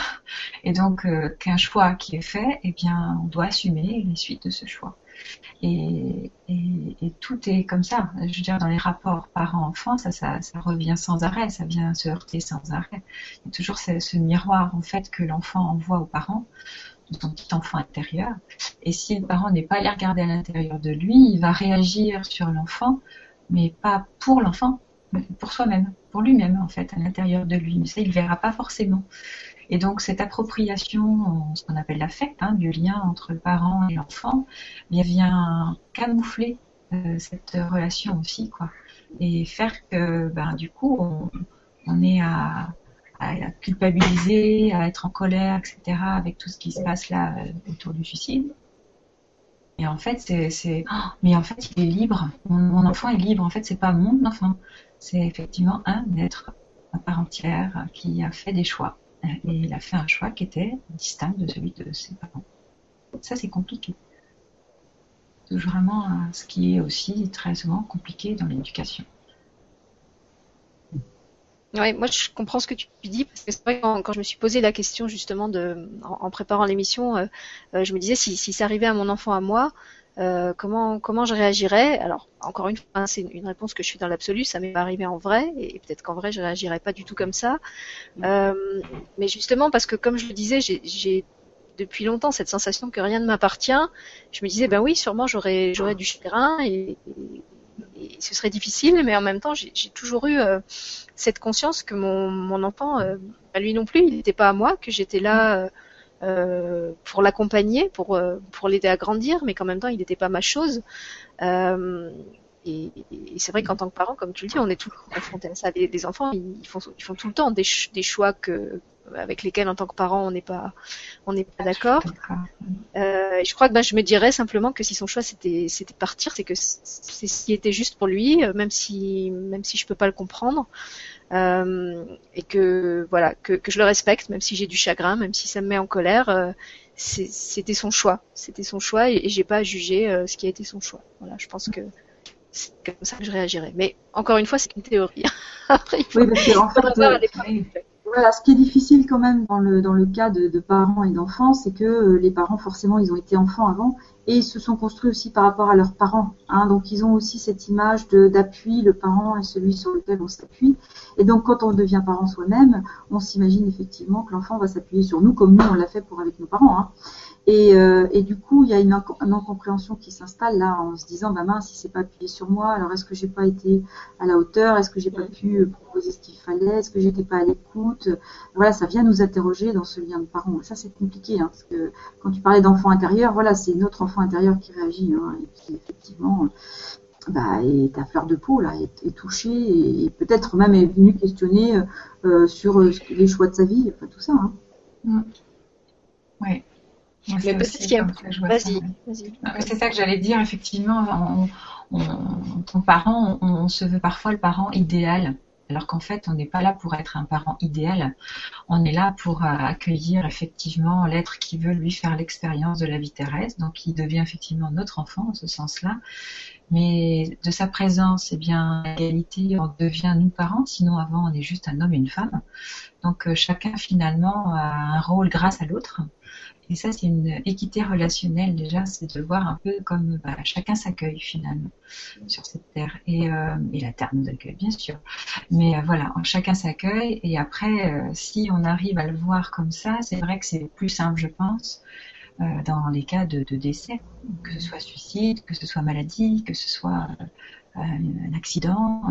Speaker 2: Et donc euh, qu'un choix qui est fait, eh bien, on doit assumer les suites de ce choix. Et, tout est comme ça. Je veux dire, dans les rapports parents-enfants, ça, ça, revient sans arrêt, ça vient se heurter sans arrêt. Il y a toujours ce, miroir, en fait, que l'enfant envoie aux parents, de son petit enfant intérieur. Et si le parent n'est pas allé regarder à l'intérieur de lui, il va réagir sur l'enfant, mais pas pour l'enfant, pour soi-même, pour lui-même, en fait, à l'intérieur de lui. Mais ça, il ne verra pas forcément. Et donc cette appropriation, ce qu'on appelle l'affect, hein, du lien entre le parent et l'enfant, bien vient camoufler euh, cette relation aussi, quoi, et faire que, ben, du coup, on, on est à, à, culpabiliser, à être en colère, etc., avec tout ce qui se passe là euh, autour du suicide. Et en fait, c'est, oh, mais en fait, il est libre. Mon, mon, enfant est libre. En fait, c'est pas mon enfant. C'est effectivement un être à part entière qui a fait des choix. Et il a fait un choix qui était distinct de celui de ses parents. Ça, c'est compliqué. C'est vraiment ce qui est aussi très souvent compliqué dans l'éducation.
Speaker 1: Oui, moi je comprends ce que tu dis parce que vrai quand, je me suis posé la question justement en, préparant l'émission, euh, euh, je me disais si, si ça arrivait à mon enfant à moi, euh, comment comment je réagirais? Alors encore une fois, hein, c'est une, réponse que je suis dans l'absolu, ça m'est arrivé en vrai, et, peut-être qu'en vrai je réagirais pas du tout comme ça. Mm. Euh, mais justement parce que comme je le disais, j'ai depuis longtemps cette sensation que rien ne m'appartient. Je me disais ben oui, sûrement j'aurais j'aurais du chagrin et, et, ce serait difficile, mais en même temps j'ai toujours eu euh, cette conscience que mon mon enfant, euh, lui non plus, il n'était pas à moi, que j'étais là euh, pour l'accompagner, pour euh, pour l'aider à grandir, mais qu'en même temps il n'était pas ma chose. Euh, et, et c'est vrai qu'en tant que parent, comme tu le dis, on est tout confronté à ça. Les, enfants, ils font ils font tout le temps des, des choix que avec lesquels en tant que parent on n'est pas on n'est pas d'accord. Euh, je crois que ben, je me dirais simplement que si son choix c'était c'était partir, c'est que c'est ce qui était juste pour lui, même si même si je peux pas le comprendre. Euh, et que voilà que, que, je le respecte même si j'ai du chagrin même si ça me met en colère euh, c'était son choix. C'était son choix et, j'ai pas à juger euh, ce qui a été son choix. Voilà je pense que c'est comme ça que je réagirais. Mais encore une fois c'est une théorie. Après il faut,
Speaker 3: oui, parce que, en fait, voilà, ce qui est difficile quand même dans le, dans le cas de, parents et d'enfants, c'est que euh, les parents, forcément, ils ont été enfants avant et ils se sont construits aussi par rapport à leurs parents. Hein, donc, ils ont aussi cette image d'appui, le parent est celui sur lequel on s'appuie. Et donc, quand on devient parent soi-même, on s'imagine effectivement que l'enfant va s'appuyer sur nous comme nous, on l'a fait pour avec nos parents. Hein. Et, euh, et, du coup, il y a une, incompréhension qui s'installe là en se disant, bah mince, si c'est pas appuyé sur moi, alors est-ce que j'ai pas été à la hauteur, est-ce que j'ai pas pu proposer ce qu'il fallait, est-ce que j'étais pas à l'écoute? Voilà, ça vient nous interroger dans ce lien de parents. ça, c'est compliqué, hein, parce que quand tu parlais d'enfant intérieur, voilà, c'est notre enfant intérieur qui réagit hein, et qui effectivement bah, est à fleur de peau là, est, touché et, peut-être même est venu questionner euh, sur euh, les choix de sa vie, enfin tout ça. Hein.
Speaker 2: Mm. Oui.
Speaker 1: Mais peut-être qu'il y a. Vas-y.
Speaker 2: c'est ça que j'allais dire. Effectivement, en tant que parent, on, se veut parfois le parent idéal. Alors qu'en fait, on n'est pas là pour être un parent idéal. On est là pour euh, accueillir effectivement l'être qui veut lui faire l'expérience de la vie terrestre. Donc, il devient effectivement notre enfant en ce sens-là. Mais de sa présence, eh bien, égalité, on devient nous parents. Sinon, avant, on est juste un homme et une femme. Donc, euh, chacun finalement a un rôle grâce à l'autre. Et ça, c'est une équité relationnelle déjà, c'est de voir un peu comme bah, chacun s'accueille finalement sur cette terre. Et, euh, la terre nous accueille bien sûr. Mais euh, voilà, chacun s'accueille. Et après, euh, si on arrive à le voir comme ça, c'est vrai que c'est plus simple, je pense, euh, dans les cas de, de, décès, que ce soit suicide, que ce soit maladie, que ce soit un accident,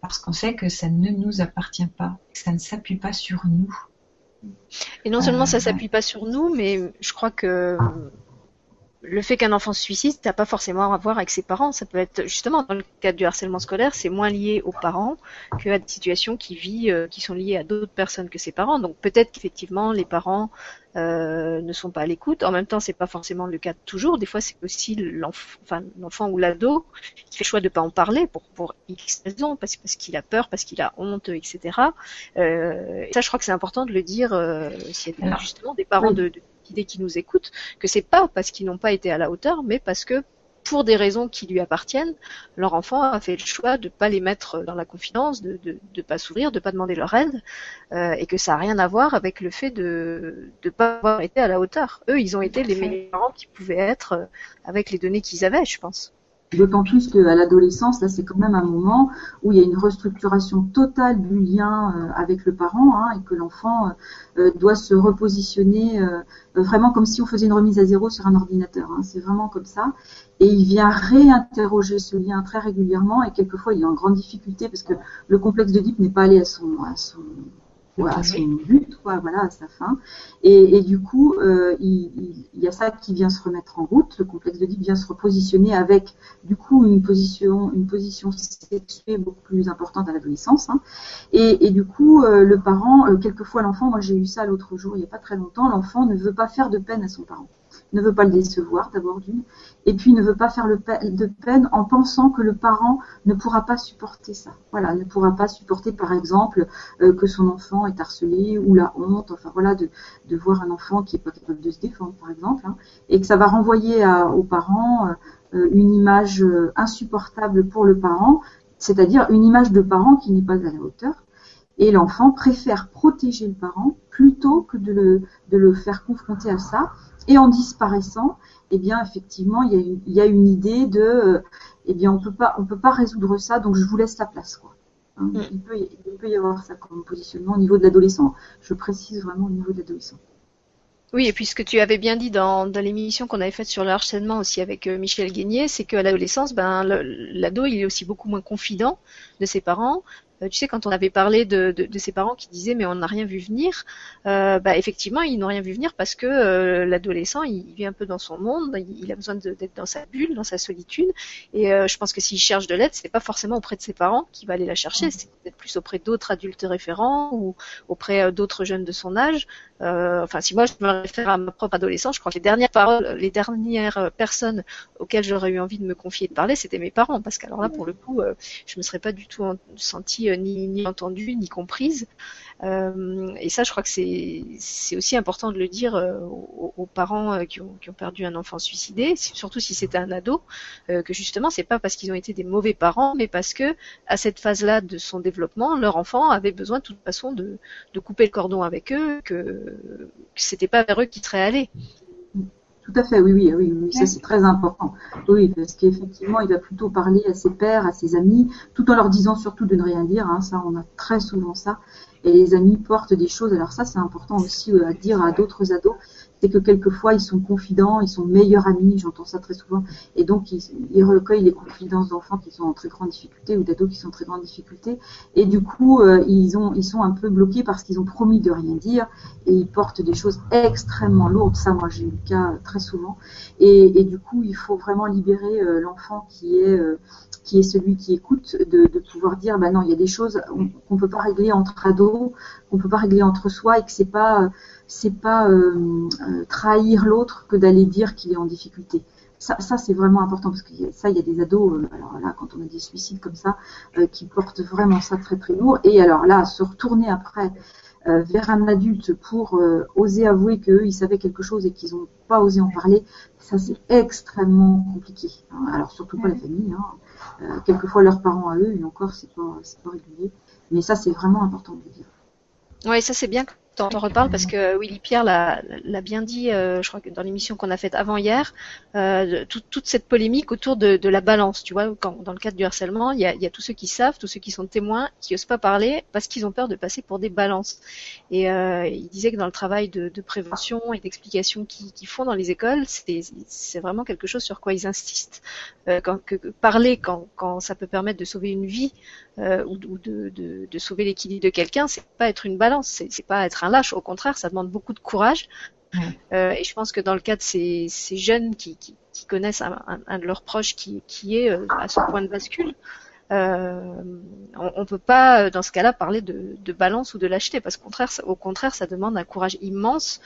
Speaker 2: parce qu'on sait que ça ne nous appartient pas, que ça ne s'appuie pas sur nous
Speaker 1: et non seulement ça euh, s'appuie pas sur nous, mais je crois que le fait qu'un enfant se suicide, ça n'a pas forcément à voir avec ses parents. Ça peut être justement dans le cadre du harcèlement scolaire, c'est moins lié aux parents qu'à des situations qui vit, euh, qui sont liées à d'autres personnes que ses parents. Donc peut-être qu'effectivement les parents euh, ne sont pas à l'écoute. En même temps, c'est pas forcément le cas toujours. Des fois, c'est aussi l'enfant, enfin, l'enfant ou l'ado qui fait le choix de pas en parler pour pour X raisons, parce, parce qu'il a peur, parce qu'il a honte, etc. Euh, ça, je crois que c'est important de le dire euh, s'il y a justement des parents de, de qui nous écoutent, que c'est pas parce qu'ils n'ont pas été à la hauteur, mais parce que pour des raisons qui lui appartiennent, leur enfant a fait le choix de ne pas les mettre dans la confidence, de ne pas s'ouvrir, de ne pas demander leur aide, euh, et que ça n'a rien à voir avec le fait de ne pas avoir été à la hauteur. Eux, ils ont été les meilleurs parents qu'ils pouvaient être euh, avec les données qu'ils avaient, je pense.
Speaker 3: D'autant plus qu'à l'adolescence, là, c'est quand même un moment où il y a une restructuration totale du lien euh, avec le parent hein, et que l'enfant euh, doit se repositionner euh, vraiment comme si on faisait une remise à zéro sur un ordinateur. Hein. C'est vraiment comme ça. Et il vient réinterroger ce lien très régulièrement et quelquefois il est en grande difficulté parce que le complexe de n'est pas allé à son, à son à son but, quoi, voilà, à sa fin. Et, et du coup, euh, il, il, y a ça qui vient se remettre en route. Le complexe de vient se repositionner avec, du coup, une position, une position sexuée beaucoup plus importante à l'adolescence. Hein. Et, et, du coup, euh, le parent, euh, quelquefois l'enfant, moi j'ai eu ça l'autre jour, il n'y a pas très longtemps, l'enfant ne veut pas faire de peine à son parent ne veut pas le décevoir d'abord d'une, et puis ne veut pas faire le de peine en pensant que le parent ne pourra pas supporter ça. Voilà, ne pourra pas supporter par exemple euh, que son enfant est harcelé ou la honte, enfin voilà, de, de voir un enfant qui est pas capable de se défendre par exemple, hein, et que ça va renvoyer aux parents euh, une image euh, insupportable pour le parent, c'est-à-dire une image de parent qui n'est pas à la hauteur. Et l'enfant préfère protéger le parent plutôt que de le, de le faire confronter à ça et en disparaissant, eh bien effectivement, il y a une, il y a une idée de, euh, eh bien on peut pas, on peut pas résoudre ça, donc je vous laisse la place, quoi. Hein, mm. il, peut, il, peut, y avoir ça comme positionnement au niveau de l'adolescent. Je précise vraiment au niveau de l'adolescent.
Speaker 1: Oui, et puis ce que tu avais bien dit dans, dans l'émission qu'on avait faite sur le harcèlement aussi avec euh, Michel Guigné, c'est qu'à l'adolescence, ben, l'ado, il est aussi beaucoup moins confident de ses parents, tu sais, quand on avait parlé de, de, de ses parents qui disaient mais on n'a rien vu venir, euh, bah, effectivement, ils n'ont rien vu venir parce que euh, l'adolescent, il, vit un peu dans son monde, il, a besoin d'être dans sa bulle, dans sa solitude. Et euh, je pense que s'il cherche de l'aide, c'est pas forcément auprès de ses parents qu'il va aller la chercher, c'est peut-être plus auprès d'autres adultes référents ou auprès d'autres jeunes de son âge. enfin, si moi je me réfère à ma propre adolescence, je crois que les dernières paroles, les dernières personnes auxquelles j'aurais eu envie de me confier et de parler, c'était mes parents, parce qu'alors là, pour le coup, je me serais pas du tout sentie euh, ni, ni ni comprise. Euh, et ça, je crois que c'est aussi important de le dire euh, aux, parents qui ont, qui, ont, perdu un enfant suicidé, surtout si c'était un ado, que justement, c'est pas parce qu'ils ont été des mauvais parents, mais parce que à cette phase-là de son développement, leur enfant avait besoin de toute façon de, couper le cordon avec eux, que, que c'était pas vers eux qu'ils seraient allés.
Speaker 3: Tout à fait, oui, oui, oui, oui ça c'est très important. Oui, parce qu'effectivement, il va plutôt parler à ses pères, à ses amis, tout en leur disant surtout de ne rien dire. Hein, ça, on a très souvent ça. Et les amis portent des choses. Alors ça, c'est important aussi euh, à dire à d'autres ados c'est que quelquefois ils sont confidents, ils sont meilleurs amis, j'entends ça très souvent, et donc ils, recueillent les confidences d'enfants qui sont en très grande difficulté ou d'ados qui sont en très grande difficulté, et du coup euh, ils ont ils sont un peu bloqués parce qu'ils ont promis de rien dire et ils portent des choses extrêmement lourdes. Ça, moi j'ai eu le cas très souvent, et, du coup il faut vraiment libérer euh, l'enfant qui est euh, qui est celui qui écoute, de, de pouvoir dire, bah non, il y a des choses qu'on peut pas régler entre ados, qu'on peut pas régler entre soi, et que c'est pas c'est pas euh, euh, trahir l'autre que d'aller dire qu'il est en difficulté. Ça, ça c'est vraiment important parce que ça, il y a des ados, euh, alors là, quand on a des suicides comme ça, qui portent vraiment ça très très lourd. Et alors là, se retourner après vers un adulte pour oser avouer qu'eux, ils savaient quelque chose et qu'ils n'ont pas osé en parler, ça c'est extrêmement compliqué. Hein. Alors surtout pas la famille, hein. quelquefois leurs parents à eux, et encore c'est pas, pas régulier. Mais ça c'est vraiment important de le dire.
Speaker 1: Oui, ça c'est bien t'en reparle parce que Willy Pierre l'a bien dit, euh, je crois que dans l'émission qu'on a faite avant hier, euh, toute cette polémique autour de, la balance, tu vois, dans le cadre du harcèlement, il y a, tous ceux qui savent, tous ceux qui sont témoins, qui osent pas parler parce qu'ils ont peur de passer pour des balances. Et euh, il disait que dans le travail de, prévention et d'explication qu'ils font dans les écoles, c'est vraiment quelque chose sur quoi ils insistent. Parler quand, ça peut permettre de sauver une vie ou, de sauver l'équilibre de quelqu'un, c'est pas être une balance, c'est pas être un lâche. Au contraire, ça demande beaucoup de courage. Euh, et je pense que dans le cas de ces, ces jeunes qui, qui, qui connaissent un, un, de leurs proches qui, qui est euh, à ce point de bascule, euh, on, ne peut pas dans ce cas-là parler de, de, balance ou de lâcheté parce qu'au contraire, ça, au contraire, ça demande un courage immense,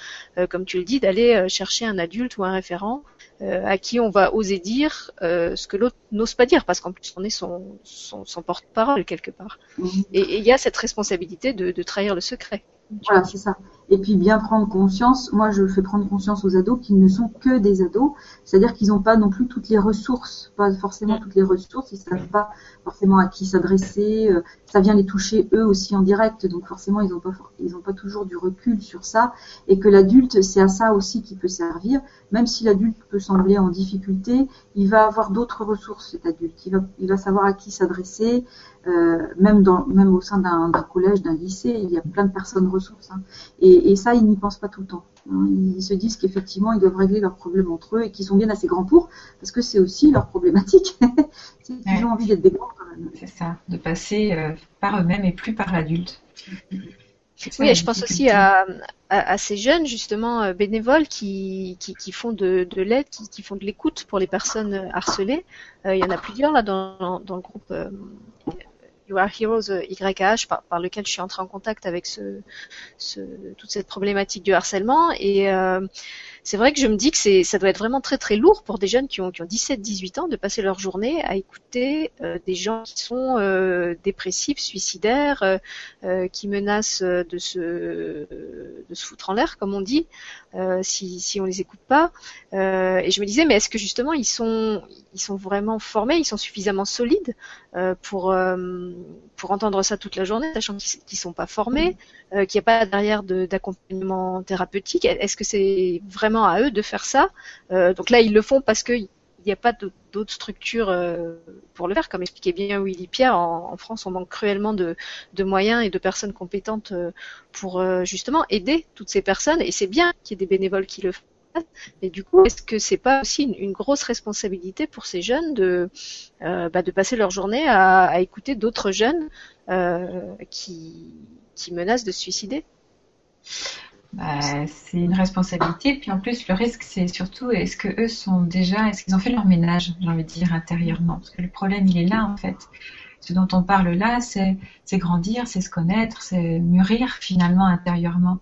Speaker 1: comme tu le dis, d'aller chercher un adulte ou un référent à qui on va oser dire ce que l'autre n'ose pas dire parce qu'en plus on est son, son, son porte-parole quelque part. Mhm. Et il y a cette responsabilité de, de trahir le secret.
Speaker 3: Voilà, c'est ça. Et puis bien prendre conscience, moi je fais prendre conscience aux ados qu'ils ne sont que des ados, c'est-à-dire qu'ils n'ont pas non plus toutes les ressources, pas forcément toutes les ressources, ils ne savent pas forcément à qui s'adresser, euh, ça vient les toucher eux aussi en direct, donc forcément ils n'ont pas, ils ont pas toujours du recul sur ça, et que l'adulte c'est à ça aussi qui peut servir, même si l'adulte peut sembler en difficulté, il va avoir d'autres ressources cet adulte, il va, il va savoir à qui s'adresser, euh, même, dans, même au sein d'un collège, d'un lycée, il y a plein de personnes ressources. Hein. Et, et, ça, ils n'y pensent pas tout le temps. Hein. Ils se disent qu'effectivement, ils doivent régler leurs problèmes entre eux et qu'ils sont bien assez grands pour, parce que c'est aussi leur problématique. c'est qu'ils ont envie d'être des grands quand même.
Speaker 2: C'est ça, de passer euh, par eux-mêmes et plus par l'adulte.
Speaker 1: Oui, et je pense aussi à, à, à, ces jeunes justement euh, bénévoles qui, qui, qui font de, de l'aide, qui, qui, font de l'écoute pour les personnes harcelées. Euh, il y en a plusieurs là dans, dans le groupe euh, You Are Heroes YH par, par, lequel je suis entrée en contact avec toute cette problématique du harcèlement. Et euh, c'est vrai que je me dis que ça doit être vraiment très très lourd pour des jeunes qui ont, qui ont 17-18 ans de passer leur journée à écouter euh, des gens qui sont euh, dépressifs, suicidaires, euh, qui menacent de se, de se foutre en l'air, comme on dit, si, si on les écoute pas. et je me disais, mais est-ce que justement ils sont, ils sont vraiment formés, ils sont suffisamment solides pour, pour entendre ça toute la journée, sachant qu'ils sont pas formés, qu'il n'y a pas derrière d'accompagnement thérapeutique? Est-ce que c'est vraiment à eux de faire ça. Euh, donc là, ils le font parce qu'il n'y a pas d'autres structures euh, pour le faire. Comme expliquait bien Willy Pierre, en, France, on manque cruellement de, moyens et de personnes compétentes euh, pour justement aider toutes ces personnes. Et c'est bien qu'il y ait des bénévoles qui le font. Mais du coup, est-ce que c'est pas aussi une, grosse responsabilité pour ces jeunes de, bah, passer leur journée à, écouter d'autres jeunes qui, qui menacent de se suicider?
Speaker 2: Bah, c'est une responsabilité. Puis en plus, le risque, c'est surtout est-ce que eux sont déjà, est-ce qu'ils ont fait leur ménage, j'ai envie de dire intérieurement, parce que le problème, il est là en fait. Ce dont on parle là, c'est grandir, c'est se connaître, c'est mûrir finalement intérieurement.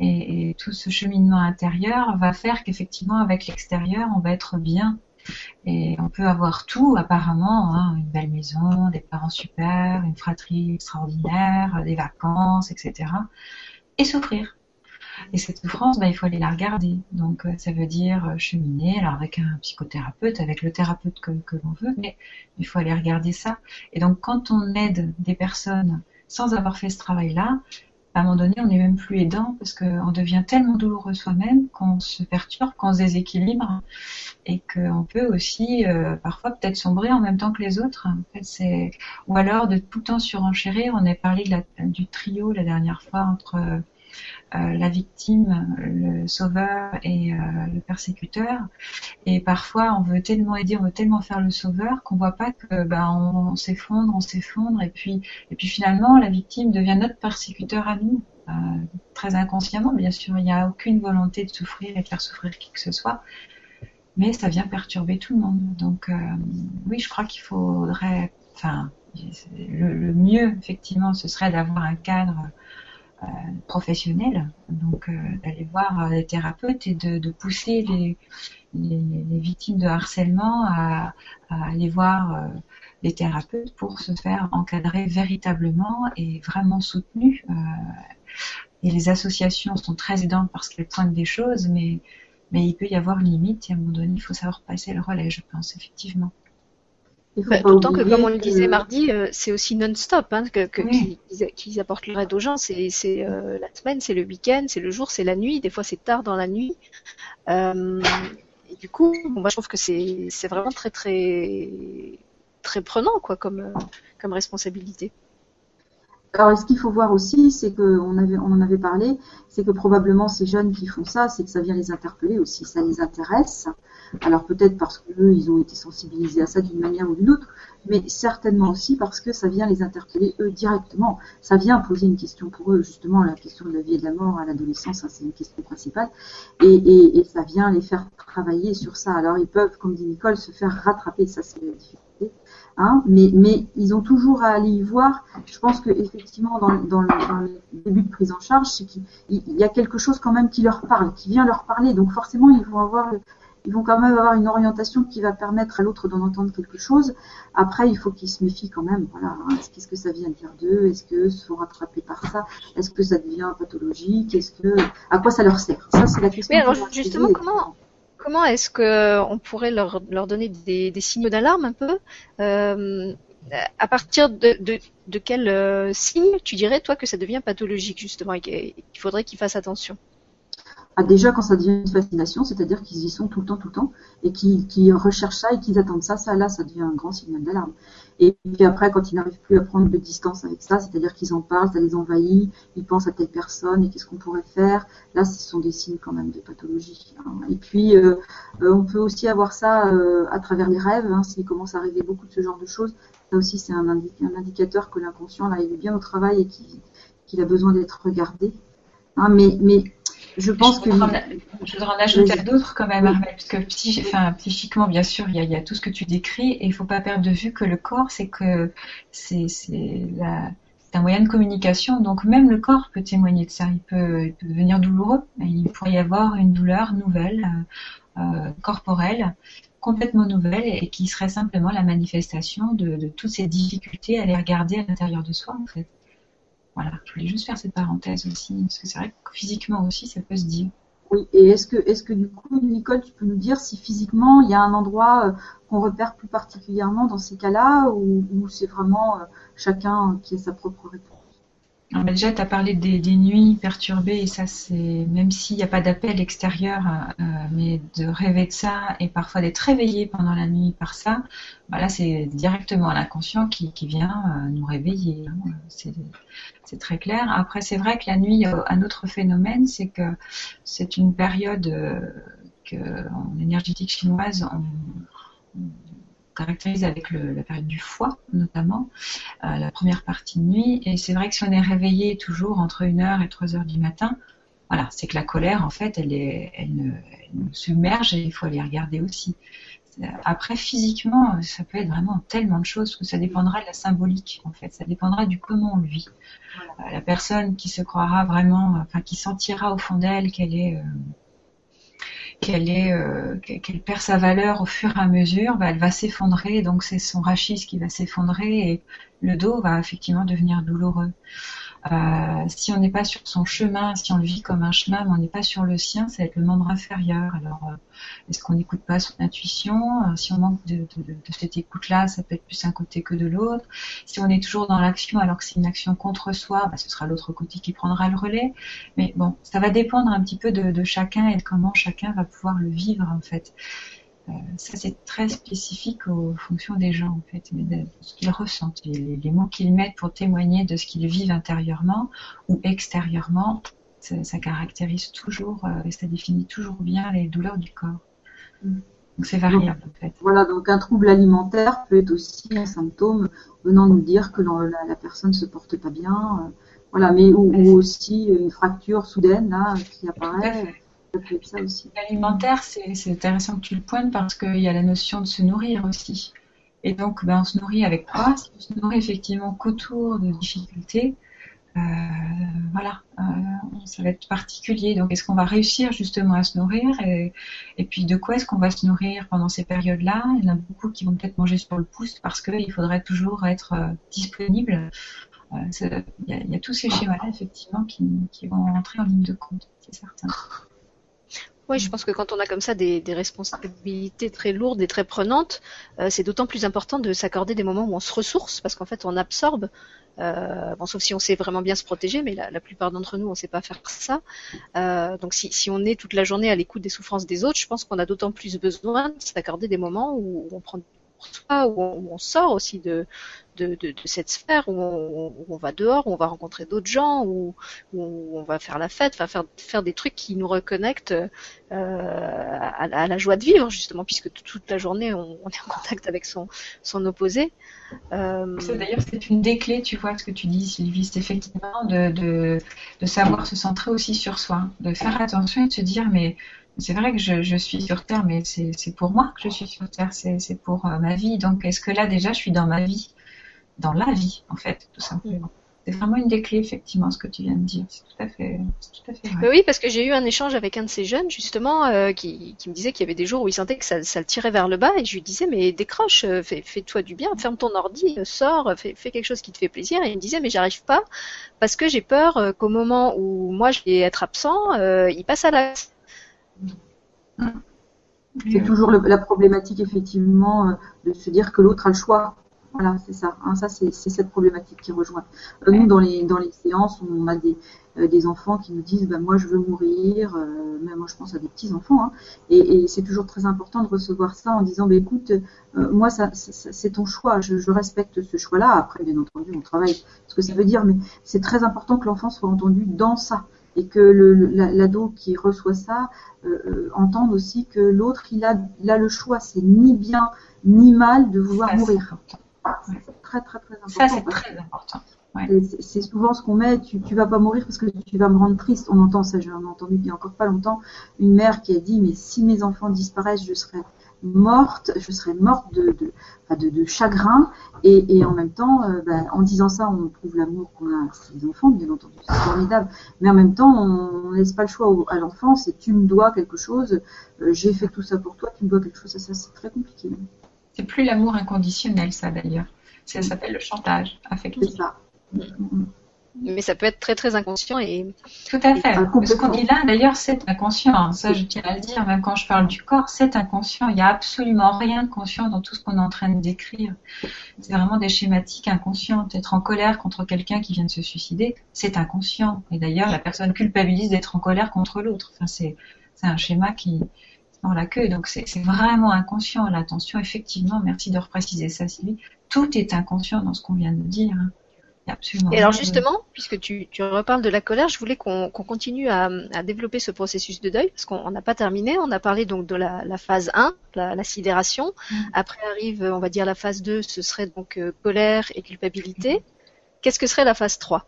Speaker 2: Et, et, tout ce cheminement intérieur va faire qu'effectivement, avec l'extérieur, on va être bien. Et on peut avoir tout apparemment, hein, une belle maison, des parents super, une fratrie extraordinaire, des vacances, etc. Et souffrir et cette souffrance, bah, il faut aller la regarder. Donc, euh, ça veut dire euh, cheminer, alors avec un psychothérapeute, avec le thérapeute que, l'on veut, mais il faut aller regarder ça. Et donc, quand on aide des personnes sans avoir fait ce travail-là, à un moment donné, on n'est même plus aidant parce qu'on devient tellement douloureux soi-même qu'on se perturbe, qu'on se déséquilibre et qu'on peut aussi euh, parfois peut-être sombrer en même temps que les autres. En fait, c'est ou alors de tout le temps surenchérir. On a parlé du trio la dernière fois entre la victime, le sauveur et euh, le persécuteur. Et parfois, on veut tellement aider, on veut tellement faire le sauveur qu'on voit pas que ben on, s'effondre, on s'effondre, et puis et puis finalement, la victime devient notre persécuteur à nous. Euh, très inconsciemment, bien sûr, il n'y a aucune volonté de souffrir et de faire souffrir qui que ce soit, mais ça vient perturber tout le monde. Donc oui, je crois qu'il faudrait, enfin, le, mieux effectivement, ce serait d'avoir un cadre euh, professionnels, donc euh, d'aller voir les thérapeutes et de, de pousser les, les, les, victimes de harcèlement à, à aller voir euh, les thérapeutes pour se faire encadrer véritablement et vraiment soutenus. et les associations sont très aidantes parce qu'elles pointent des choses, mais, mais il peut y avoir une limite et à un moment donné, il faut savoir passer le relais, je pense, effectivement.
Speaker 1: Bah, d'autant que, comme on le disait mardi, euh, c'est aussi non-stop hein, que, qu'ils, apportent leur aide aux gens. C'est, euh, la semaine, c'est le week-end, c'est le jour, c'est la nuit. Des fois, c'est tard dans la nuit. Euh, et du coup, moi, je trouve que c'est, c'est vraiment très, très, très prenant, quoi, comme, comme responsabilité.
Speaker 3: Alors, ce qu'il faut voir aussi, c'est que on en avait parlé, c'est que probablement ces jeunes qui font ça, c'est que ça vient les interpeller aussi, ça les intéresse. Alors peut-être parce qu'eux, ils ont été sensibilisés à ça d'une manière ou d'une autre, mais certainement aussi parce que ça vient les interpeller eux directement. Ça vient poser une question pour eux, justement la question de la vie et de la mort à l'adolescence, hein, c'est une question principale, et, ça vient les faire travailler sur ça. Alors ils peuvent, comme dit Nicole, se faire rattraper, ça c'est la difficulté. Hein, mais, mais ils ont toujours à aller y voir. Je pense que effectivement dans, dans, le, dans le début de prise en charge, c'est qu'il y a quelque chose quand même qui leur parle, qui vient leur parler. Donc forcément, ils vont avoir ils vont quand même avoir une orientation qui va permettre à l'autre d'en entendre quelque chose. Après, il faut qu'ils se méfient quand même. Voilà, qu'est-ce que ça vient dire d'eux? Est-ce que se font rattraper par ça? Est-ce que ça devient pathologique? Est-ce que à quoi ça leur sert? Ça, c'est la question.
Speaker 1: Mais alors, justement, comment comment est-ce que on pourrait leur, donner des, signaux d'alarme un peu euh, à partir de quel euh, signe tu dirais toi que ça devient pathologique justement et qu'il faudrait qu'ils fassent attention?
Speaker 3: Ah, déjà quand ça devient une fascination, c'est-à-dire qu'ils y sont tout le temps, tout le temps, et qu'ils recherchent ça et qu'ils attendent ça, ça là, ça devient un grand signal d'alarme. Et puis après, quand ils n'arrivent plus à prendre de distance avec ça, c'est-à-dire qu'ils en parlent, ça les envahit, ils pensent à telle personne et qu'est-ce qu'on pourrait faire, là, ce sont des signes quand même de pathologie. Hein. Et puis, euh, euh, on peut aussi avoir ça euh, à travers les rêves, hein, s'il commence à rêver beaucoup de ce genre de choses. Ça aussi, c'est un, indicateur que l'inconscient, là, il est bien au travail et qu'il a besoin d'être regardé. Hein, mais, mais je pense que.
Speaker 2: je voudrais en ajouter d'autres quand même, Armel, parce que enfin, psychiquement, bien sûr, il y, a, il y, a, tout ce que tu décris, et il ne faut pas perdre de vue que le corps, c'est que c'est un moyen de communication, donc même le corps peut témoigner de ça. Il peut, il peut devenir douloureux. Il pourrait y avoir une douleur nouvelle, euh, euh, corporelle, complètement nouvelle, et qui serait simplement la manifestation de, de toutes ces difficultés à les regarder à l'intérieur de soi, en fait. Voilà, je voulais juste faire cette parenthèse aussi, parce que c'est vrai que physiquement aussi, ça peut se dire.
Speaker 3: Oui, et est-ce que, est-ce que du coup, Nicole, tu peux nous dire si physiquement il y a un endroit euh, qu'on repère plus particulièrement dans ces cas-là, ou, c'est vraiment euh, chacun qui a sa propre réponse?
Speaker 2: Déjà, tu as parlé des, nuits perturbées, et ça, c'est même s'il n'y a pas d'appel extérieur, euh, mais de rêver de ça et parfois d'être réveillé pendant la nuit par ça, bah là, c'est directement l'inconscient qui, qui vient euh, nous réveiller. Hein. C'est très clair. Après, c'est vrai que la nuit, un autre phénomène, c'est que c'est une période euh, que, en énergétique chinoise, on caractérise avec le, la période du foie, notamment, euh, la première partie de nuit. Et c'est vrai que si on est réveillé toujours entre 1h et 3h du matin, voilà, c'est que la colère, en fait, elle, est, elle, nous submerge et il faut aller regarder aussi. Après, physiquement, ça peut être vraiment tellement de choses que ça dépendra de la symbolique, en fait. Ça dépendra du comment on le vit. Euh, la personne qui se croira vraiment, enfin, qui sentira au fond d'elle qu'elle est, euh, qu'elle est euh, qu'elle perd sa valeur au fur et à mesure, bah, elle va s'effondrer, donc c'est son rachis qui va s'effondrer et le dos va effectivement devenir douloureux. Euh, si on n'est pas sur son chemin, si on le vit comme un chemin, mais on n'est pas sur le sien, ça va être le membre inférieur. Alors, euh, est-ce qu'on n'écoute pas son intuition? Euh, Si on manque de, de, de cette écoute-là, ça peut être plus un côté que de l'autre. Si on est toujours dans l'action alors que c'est une action contre soi, bah, ce sera l'autre côté qui prendra le relais. Mais bon, ça va dépendre un petit peu de, de chacun et de comment chacun va pouvoir le vivre en fait. Euh, ça, c'est très spécifique aux fonctions des gens, en fait, de ce qu'ils ressentent. Les, mots qu'ils mettent pour témoigner de ce qu'ils vivent intérieurement ou extérieurement, ça, caractérise toujours euh, et ça définit toujours bien les douleurs du corps. Mm. Donc c'est variable en fait.
Speaker 3: Voilà, donc un trouble alimentaire peut être aussi un symptôme venant nous dire que la, la personne se porte pas bien. Euh, voilà, mais ou, aussi une fracture soudaine là qui apparaît.
Speaker 2: L'alimentaire, c'est intéressant que tu le pointes parce qu'il y a la notion de se nourrir aussi. Et donc, ben, on se nourrit avec quoi? Si on se nourrit effectivement qu'autour de difficultés, euh, voilà, euh, ça va être particulier. Donc, est-ce qu'on va réussir justement à se nourrir? Et, puis, de quoi est-ce qu'on va se nourrir pendant ces périodes-là? Il y en a beaucoup qui vont peut-être manger sur le pouce parce qu'il faudrait toujours être euh, disponible. Il y, y, a tous ces schémas-là, effectivement, qui, qui vont entrer en ligne de compte, c'est certain.
Speaker 1: Oui, je pense que quand on a comme ça des, responsabilités très lourdes et très prenantes, euh, c'est d'autant plus important de s'accorder des moments où on se ressource, parce qu'en fait, on absorbe. Euh, bon, sauf si on sait vraiment bien se protéger, mais la, plupart d'entre nous, on ne sait pas faire ça. Euh, donc, si, si, on est toute la journée à l'écoute des souffrances des autres, je pense qu'on a d'autant plus besoin de s'accorder des moments où, on prend reçoit, où on, sort aussi de, de, cette sphère, où on, va dehors, où on va rencontrer d'autres gens, où, où, on va faire la fête, faire, faire des trucs qui nous reconnectent euh, à, la joie de vivre, justement, puisque toute la journée on, est en contact avec son, son opposé.
Speaker 2: Euh... D'ailleurs, c'est une des clés, tu vois, ce que tu dis, Sylvie, c'est effectivement de, de savoir se centrer aussi sur soi, de faire attention et de se dire, mais c'est vrai que je, suis sur Terre, mais c'est pour moi que je suis sur Terre, c'est pour euh, ma vie. Donc, est-ce que là, déjà, je suis dans ma vie Dans la vie, en fait, tout simplement? C'est vraiment une des clés, effectivement, ce que tu viens de dire. C'est tout à fait, vrai.
Speaker 1: Oui, parce que j'ai eu un échange avec un de ces jeunes, justement, euh, qui, me disait qu'il y avait des jours où il sentait que ça, le tirait vers le bas, et je lui disais, mais décroche, euh, fais-toi du bien, ferme ton ordi, sors, fais, fais, quelque chose qui te fait plaisir. Et il me disait, mais j'arrive pas, parce que j'ai peur qu'au moment où moi je vais être absent, il passe à la
Speaker 3: c'est toujours la problématique, effectivement, euh, de se dire que l'autre a le choix. Voilà, c'est ça. Hein, ça, c'est cette problématique qui rejoint. Euh, nous, dans les, dans les séances, on a des, euh, des enfants qui nous disent bah, Moi, je veux mourir. même moi, je pense à des petits-enfants. Hein, et, c'est toujours très important de recevoir ça en disant bah, Écoute, moi, ça, c'est ton choix. Je, je respecte ce choix-là. Après, bien entendu, on travaille ce que ça veut dire, mais c'est très important que l'enfant soit entendu dans ça et que l'ado qui reçoit ça euh, euh, entende aussi que l'autre il a, il a le choix, c'est ni bien ni mal de vouloir mourir.
Speaker 2: C'est très très très important. Ça c'est très important.
Speaker 3: C'est souvent ce qu'on met, tu, tu vas pas mourir parce que tu vas me rendre triste. On entend ça, j'en ai entendu il y a encore pas longtemps une mère qui a dit mais si mes enfants disparaissent, je serai morte, je serais morte de, de, de, chagrin. Et, et, en même temps, euh, ben, en disant ça, on prouve l'amour qu'on a à ses enfants, bien entendu, c'est formidable. Mais en même temps, on ne laisse pas le choix à l'enfant, c'est tu me dois quelque chose, euh, j'ai fait tout ça pour toi, tu me dois quelque chose. Ça, ça c'est très compliqué.
Speaker 2: C'est plus l'amour inconditionnel, ça d'ailleurs. Ça s'appelle le chantage affectif. C'est ça. Mm,
Speaker 1: mm, mm mais ça peut être très très inconscient et
Speaker 2: tout à fait. Ce qu'on dit là, d'ailleurs, c'est inconscient. Hein. Ça, je tiens à le dire, même quand je parle du corps, c'est inconscient. Il n'y a absolument rien de conscient dans tout ce qu'on est en train de décrire. C'est vraiment des schématiques inconscientes. Être en colère contre quelqu'un qui vient de se suicider, c'est inconscient. Et d'ailleurs, la personne culpabilise d'être en colère contre l'autre. Enfin, c'est c'est un schéma qui dans la queue. Donc c'est vraiment inconscient. L'attention, effectivement, merci de repréciser ça, Sylvie. Tout est inconscient dans ce qu'on vient de dire. Hein.
Speaker 1: Et alors justement, puisque tu, tu, reparles de la colère, je voulais qu'on continue à, à, développer ce processus de deuil, parce qu'on n'a pas terminé. On a parlé donc de la, la phase 1, la, la sidération. Mm. Après arrive, on va dire, la phase 2, ce serait donc euh, colère et culpabilité. Qu'est-ce que serait la phase 3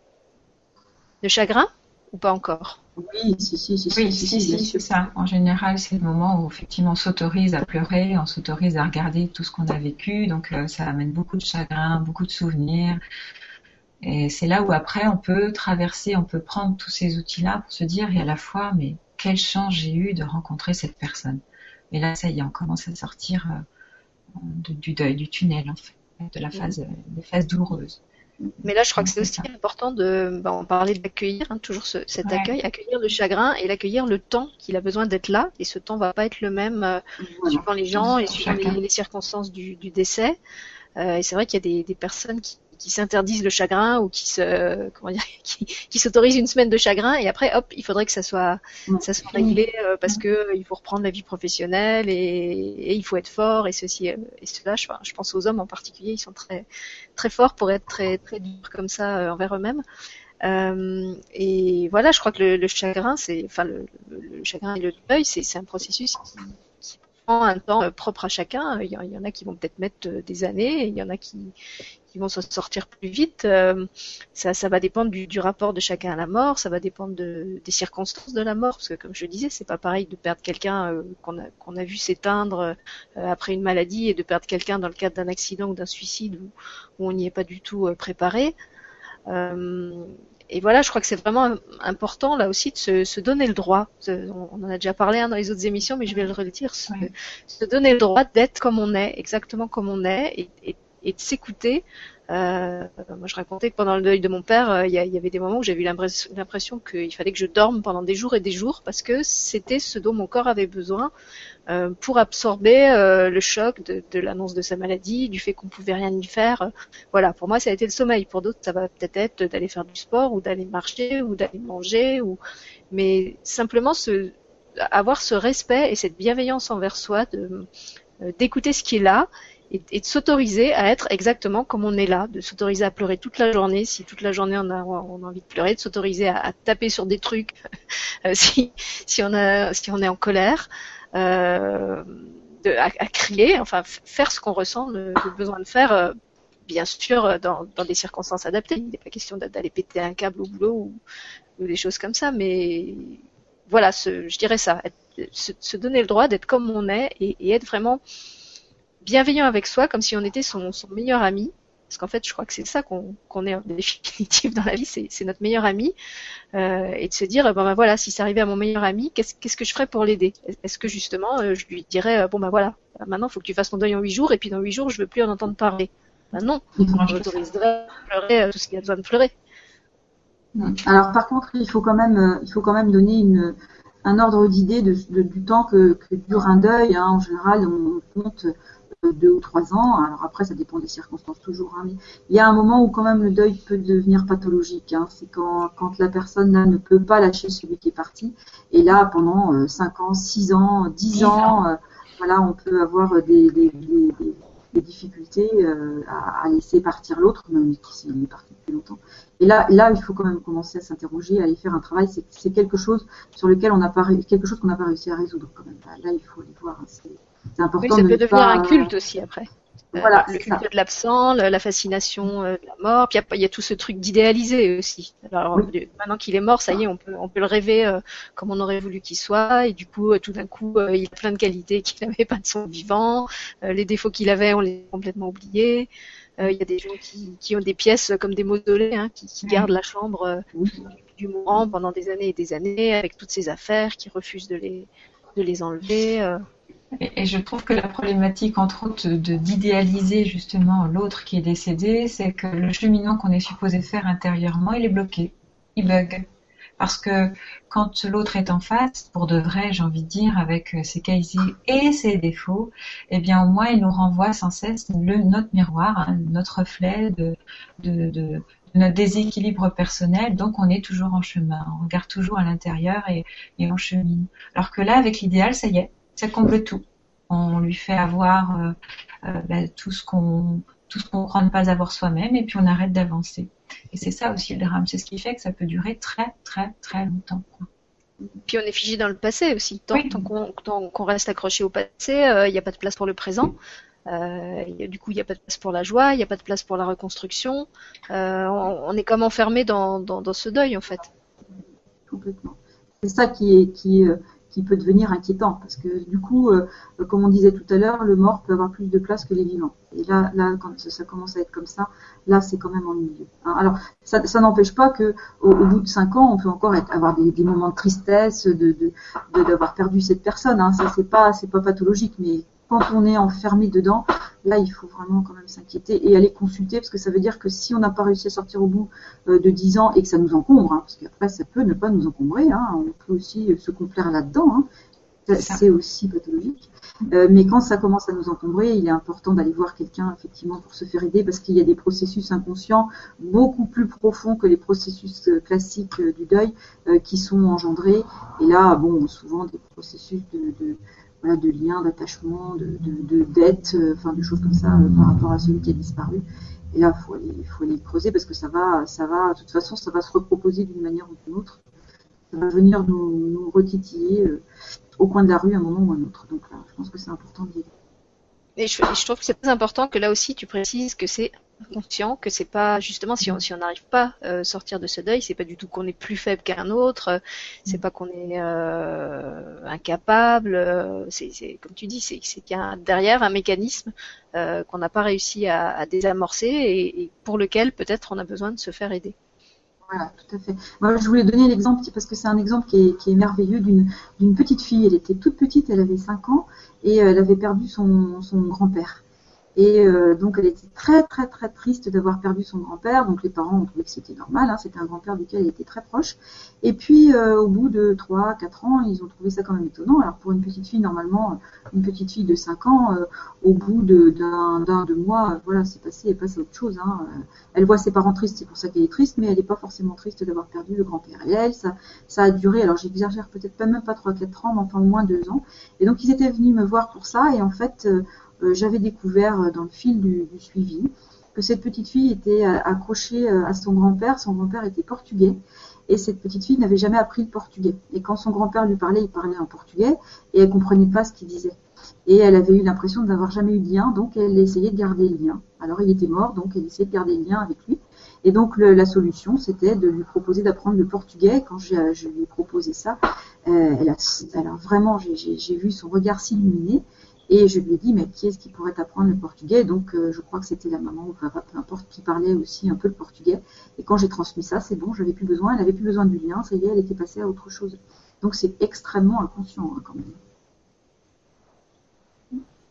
Speaker 1: Le chagrin ou pas encore?
Speaker 3: Oui, si, si, si,
Speaker 2: oui, si, si, c'est ça. En général, c'est le moment où effectivement on s'autorise à pleurer, on s'autorise à regarder tout ce qu'on a vécu. Donc euh, ça amène beaucoup de chagrin, beaucoup de souvenirs. Et c'est là où après on peut traverser, on peut prendre tous ces outils-là pour se dire et à la fois mais quelle chance j'ai eu de rencontrer cette personne? Et là ça y est, on commence à sortir euh, du deuil, du tunnel en fait, de la phase, de phase douloureuse.
Speaker 1: Mais là, je crois que c'est aussi important de, bah, on parlait d'accueillir, hein, toujours ce, cet accueil, accueillir le chagrin et l'accueillir le temps qu'il a besoin d'être là. Et ce temps va pas être le même euh, suivant les gens et suivant les, les, circonstances du, du décès. Euh, et c'est vrai qu'il y a des, des personnes qui, qui s'interdisent le chagrin ou qui se comment dire qui, qui s'autorisent une semaine de chagrin et après hop il faudrait que ça soit ça soit réglé euh, parce que euh, il faut reprendre la vie professionnelle et, et il faut être fort et ceci euh, et cela. Je, je, pense aux hommes en particulier ils sont très très forts pour être très très durs comme ça envers eux-mêmes. Euh, et voilà je crois que le, le chagrin c'est enfin le, le, chagrin et le deuil c'est c'est un processus qui un temps propre à chacun. Il y, en a qui vont peut-être mettre des années, il y en a qui, qui vont se sortir plus vite. Euh, ça, ça va dépendre du, rapport de chacun à la mort, ça va dépendre de, des circonstances de la mort, parce que comme je disais, c'est pas pareil de perdre quelqu'un euh, qu'on a, a vu s'éteindre euh, après une maladie et de perdre quelqu'un dans le cadre d'un accident ou d'un suicide où on n'y est pas du tout préparé. Et voilà, je crois que c'est vraiment important là aussi de se, se donner le droit. On, en a déjà parlé hein, dans les autres émissions, mais je vais le redire. Se, se donner le droit d'être comme on est, exactement comme on est, et, et et de s'écouter. Euh, moi, je racontais que pendant le deuil de mon père, euh, il y, avait des moments où j'avais eu l'impression qu'il fallait que je dorme pendant des jours et des jours parce que c'était ce dont mon corps avait besoin euh, pour absorber euh, le choc de, l'annonce de sa maladie, du fait qu'on pouvait rien y faire. Voilà, pour moi, ça a été le sommeil. Pour d'autres, ça va peut-être être, d'aller faire du sport ou d'aller marcher ou d'aller manger. Ou... Mais simplement ce, avoir ce respect et cette bienveillance envers soi, d'écouter ce qui est et, de s'autoriser à être exactement comme on est là, de s'autoriser à pleurer toute la journée, si toute la journée on a, envie de pleurer, de s'autoriser à, taper sur des trucs euh, si, on est en colère, euh, à, crier, enfin faire ce qu'on ressent le, besoin de faire, euh, bien sûr dans, des circonstances adaptées. Il n'est pas question d'aller péter un câble au boulot ou, des choses comme ça, mais voilà, je dirais ça, se, donner le droit d'être comme on est et être vraiment bienveillant avec soi, comme si on était son, meilleur ami. Parce qu'en fait, je crois que c'est ça qu'on est en définitive dans la vie, c'est notre meilleur ami. Euh, et de se dire, bon ben voilà, si ça arrivait à mon meilleur ami, qu'est-ce que je ferais pour l'aider? Est-ce que justement, euh, je lui dirais, euh, bon ben voilà, maintenant, il faut que tu fasses ton deuil en huit jours, et puis dans huit jours, je veux plus en entendre parler. Ben non, j'autoriserais à pleurer tout ce qu'il y a besoin de pleurer.
Speaker 3: Alors par contre, il faut quand même, il faut quand même donner une, un ordre d'idée de, du temps que, que, dure un deuil. Hein. En général, on compte deux ou trois ans. Alors après, ça dépend des circonstances toujours. Hein, mais il y a un moment où quand même le deuil peut devenir pathologique. Hein. C'est quand, quand la personne là ne peut pas lâcher celui qui est parti. Et là, pendant euh, cinq ans, six ans, dix ans, euh, voilà, on peut avoir des, des, des, des difficultés euh, à, à, laisser partir l'autre, même s'il est parti depuis longtemps. Et là, là, il faut quand même commencer à s'interroger, à aller faire un travail. C'est quelque chose sur lequel on n'a pas quelque chose qu'on n'a pas réussi à résoudre quand même. Là, il faut aller voir. Hein,
Speaker 1: c'est important. Oui, ça peut devenir un culte aussi après. Euh, voilà, le culte de l'absent, la fascination euh, de la mort, puis il y, a tout ce truc d'idéaliser aussi. Alors maintenant qu'il est mort, ça y est, on peut on peut le rêver euh, comme on aurait voulu qu'il soit, et du coup tout d'un coup il a plein de qualités qu'il n'avait pas de son vivant, les défauts qu'il avait on les a complètement oubliés. Il y a des gens qui, qui, ont des pièces comme des mausolées, hein, qui, qui gardent la chambre du mourant pendant des années et des années avec toutes ses affaires, qui refusent de les de les enlever.
Speaker 2: Et, je trouve que la problématique, entre autres, de d'idéaliser justement l'autre qui est décédé, c'est que le cheminement qu'on est supposé faire intérieurement, il est bloqué, il bug. Parce que quand l'autre est en face, pour de vrai, j'ai envie de dire, avec ses qualités et ses défauts, eh bien au moins il nous renvoie sans cesse le, notre miroir, hein, notre reflet de, notre déséquilibre personnel, donc on est toujours en chemin, on regarde toujours à l'intérieur et on chemine. Alors que là, avec l'idéal, ça y est, ça comble tout. On lui fait avoir euh, euh, bah, tout ce qu'on tout ce qu'on croit ne pas avoir soi-même et puis on arrête d'avancer. Et c'est ça aussi le drame, c'est ce qui fait que ça peut durer très très très longtemps.
Speaker 1: Puis on est figé dans le passé aussi. Tant, qu'on reste accroché au passé, euh, il n'y a pas de place pour le présent. du coup, il n'y a pas de place pour la joie, il n'y a pas de place pour la reconstruction. On, est comme enfermé dans, dans, ce deuil en fait.
Speaker 3: Complètement. C'est ça qui est, qui, peut devenir inquiétant parce que du coup, euh, comme on disait tout à l'heure, le mort peut avoir plus de place que les vivants. Et là, là, quand ça commence à être comme ça, là, c'est quand même ennuyeux. Hein. Alors, ça, n'empêche pas que au, bout de cinq ans, on peut encore être, avoir des, moments de tristesse, de d'avoir perdu cette personne. Hein. Ça, c'est pas, c'est pas pathologique, mais quand on est enfermé dedans, là, il faut vraiment quand même s'inquiéter et aller consulter parce que ça veut dire que si on n'a pas réussi à sortir au bout euh, de 10 ans et que ça nous encombre, hein, parce qu'après ça peut ne pas nous encombrer, hein, on peut aussi euh, se complaire là-dedans, hein, c'est aussi pathologique. Euh, mais quand ça commence à nous encombrer, il est important d'aller voir quelqu'un effectivement pour se faire aider parce qu'il y a des processus inconscients beaucoup plus profonds que les processus classiques du deuil qui sont engendrés. Et là, bon, souvent des processus de, de de liens, d'attachement, de, de, dettes, euh, enfin de choses comme ça euh, par rapport à celui qui a disparu. Et là, faut aller, faut aller creuser parce que ça va, ça va, de toute façon, ça va se reproposer d'une manière ou d'une autre. Ça va venir nous, retitiller euh, au coin de la rue à un moment ou à un autre. Donc là, je pense que c'est important de
Speaker 1: et je, je, trouve que c'est très important que là aussi tu précises que c'est conscient, que c'est pas justement si on si on n'arrive pas à euh, sortir de ce deuil, c'est pas du tout qu'on est plus faible qu'un autre, c'est pas qu'on est euh, incapable, euh, c'est comme tu dis, c'est qu'il y a derrière un mécanisme euh, qu'on n'a pas réussi à, à désamorcer et, et pour lequel peut-être on a besoin de se faire aider.
Speaker 3: Voilà, tout à fait. Moi, je voulais donner l'exemple parce que c'est un exemple qui est, qui est merveilleux d'une petite fille. Elle était toute petite, elle avait 5 ans et euh, elle avait perdu son, son grand-père. Et euh, donc elle était très très très triste d'avoir perdu son grand-père. Donc les parents ont trouvé que c'était normal, hein, c'était un grand-père duquel elle était très proche. Et puis euh, au bout de 3 4 ans, ils ont trouvé ça quand même étonnant. Alors pour une petite fille, normalement, une petite fille de 5 ans, euh, au bout d'un d'un deux mois, voilà, c'est passé, elle passe à autre chose. Hein. Elle voit ses parents tristes, c'est pour ça qu'elle est triste, mais elle n'est pas forcément triste d'avoir perdu le grand-père. Et elle, ça, ça a duré, alors j'exagère peut-être pas même pas 3 4 ans, mais enfin au moins 2 ans. Et donc ils étaient venus me voir pour ça, et en fait j'avais découvert dans le fil du, suivi que cette petite fille était accrochée à son grand-père. Son grand-père était portugais et cette petite fille n'avait jamais appris le portugais. Et quand son grand-père lui parlait, il parlait en portugais et elle comprenait pas ce qu'il disait. Et elle avait eu l'impression d'avoir jamais eu de lien, donc elle essayait de garder le lien. Alors il était mort, donc elle essayait de garder le lien avec lui. Et donc la solution, c'était de lui proposer d'apprendre le portugais. Quand je, lui ai proposé ça, euh, elle, a, vraiment, j'ai vu son regard s'illuminer. Et je lui ai dit, mais qui est-ce qui pourrait apprendre le portugais? Donc, euh, je crois que c'était la maman ou peu importe, qui parlait aussi un peu le portugais. Et quand j'ai transmis ça, c'est bon, j'avais plus besoin, elle avait plus besoin du lien, ça y est, elle était passée à autre chose. Donc, c'est extrêmement inconscient hein, quand même.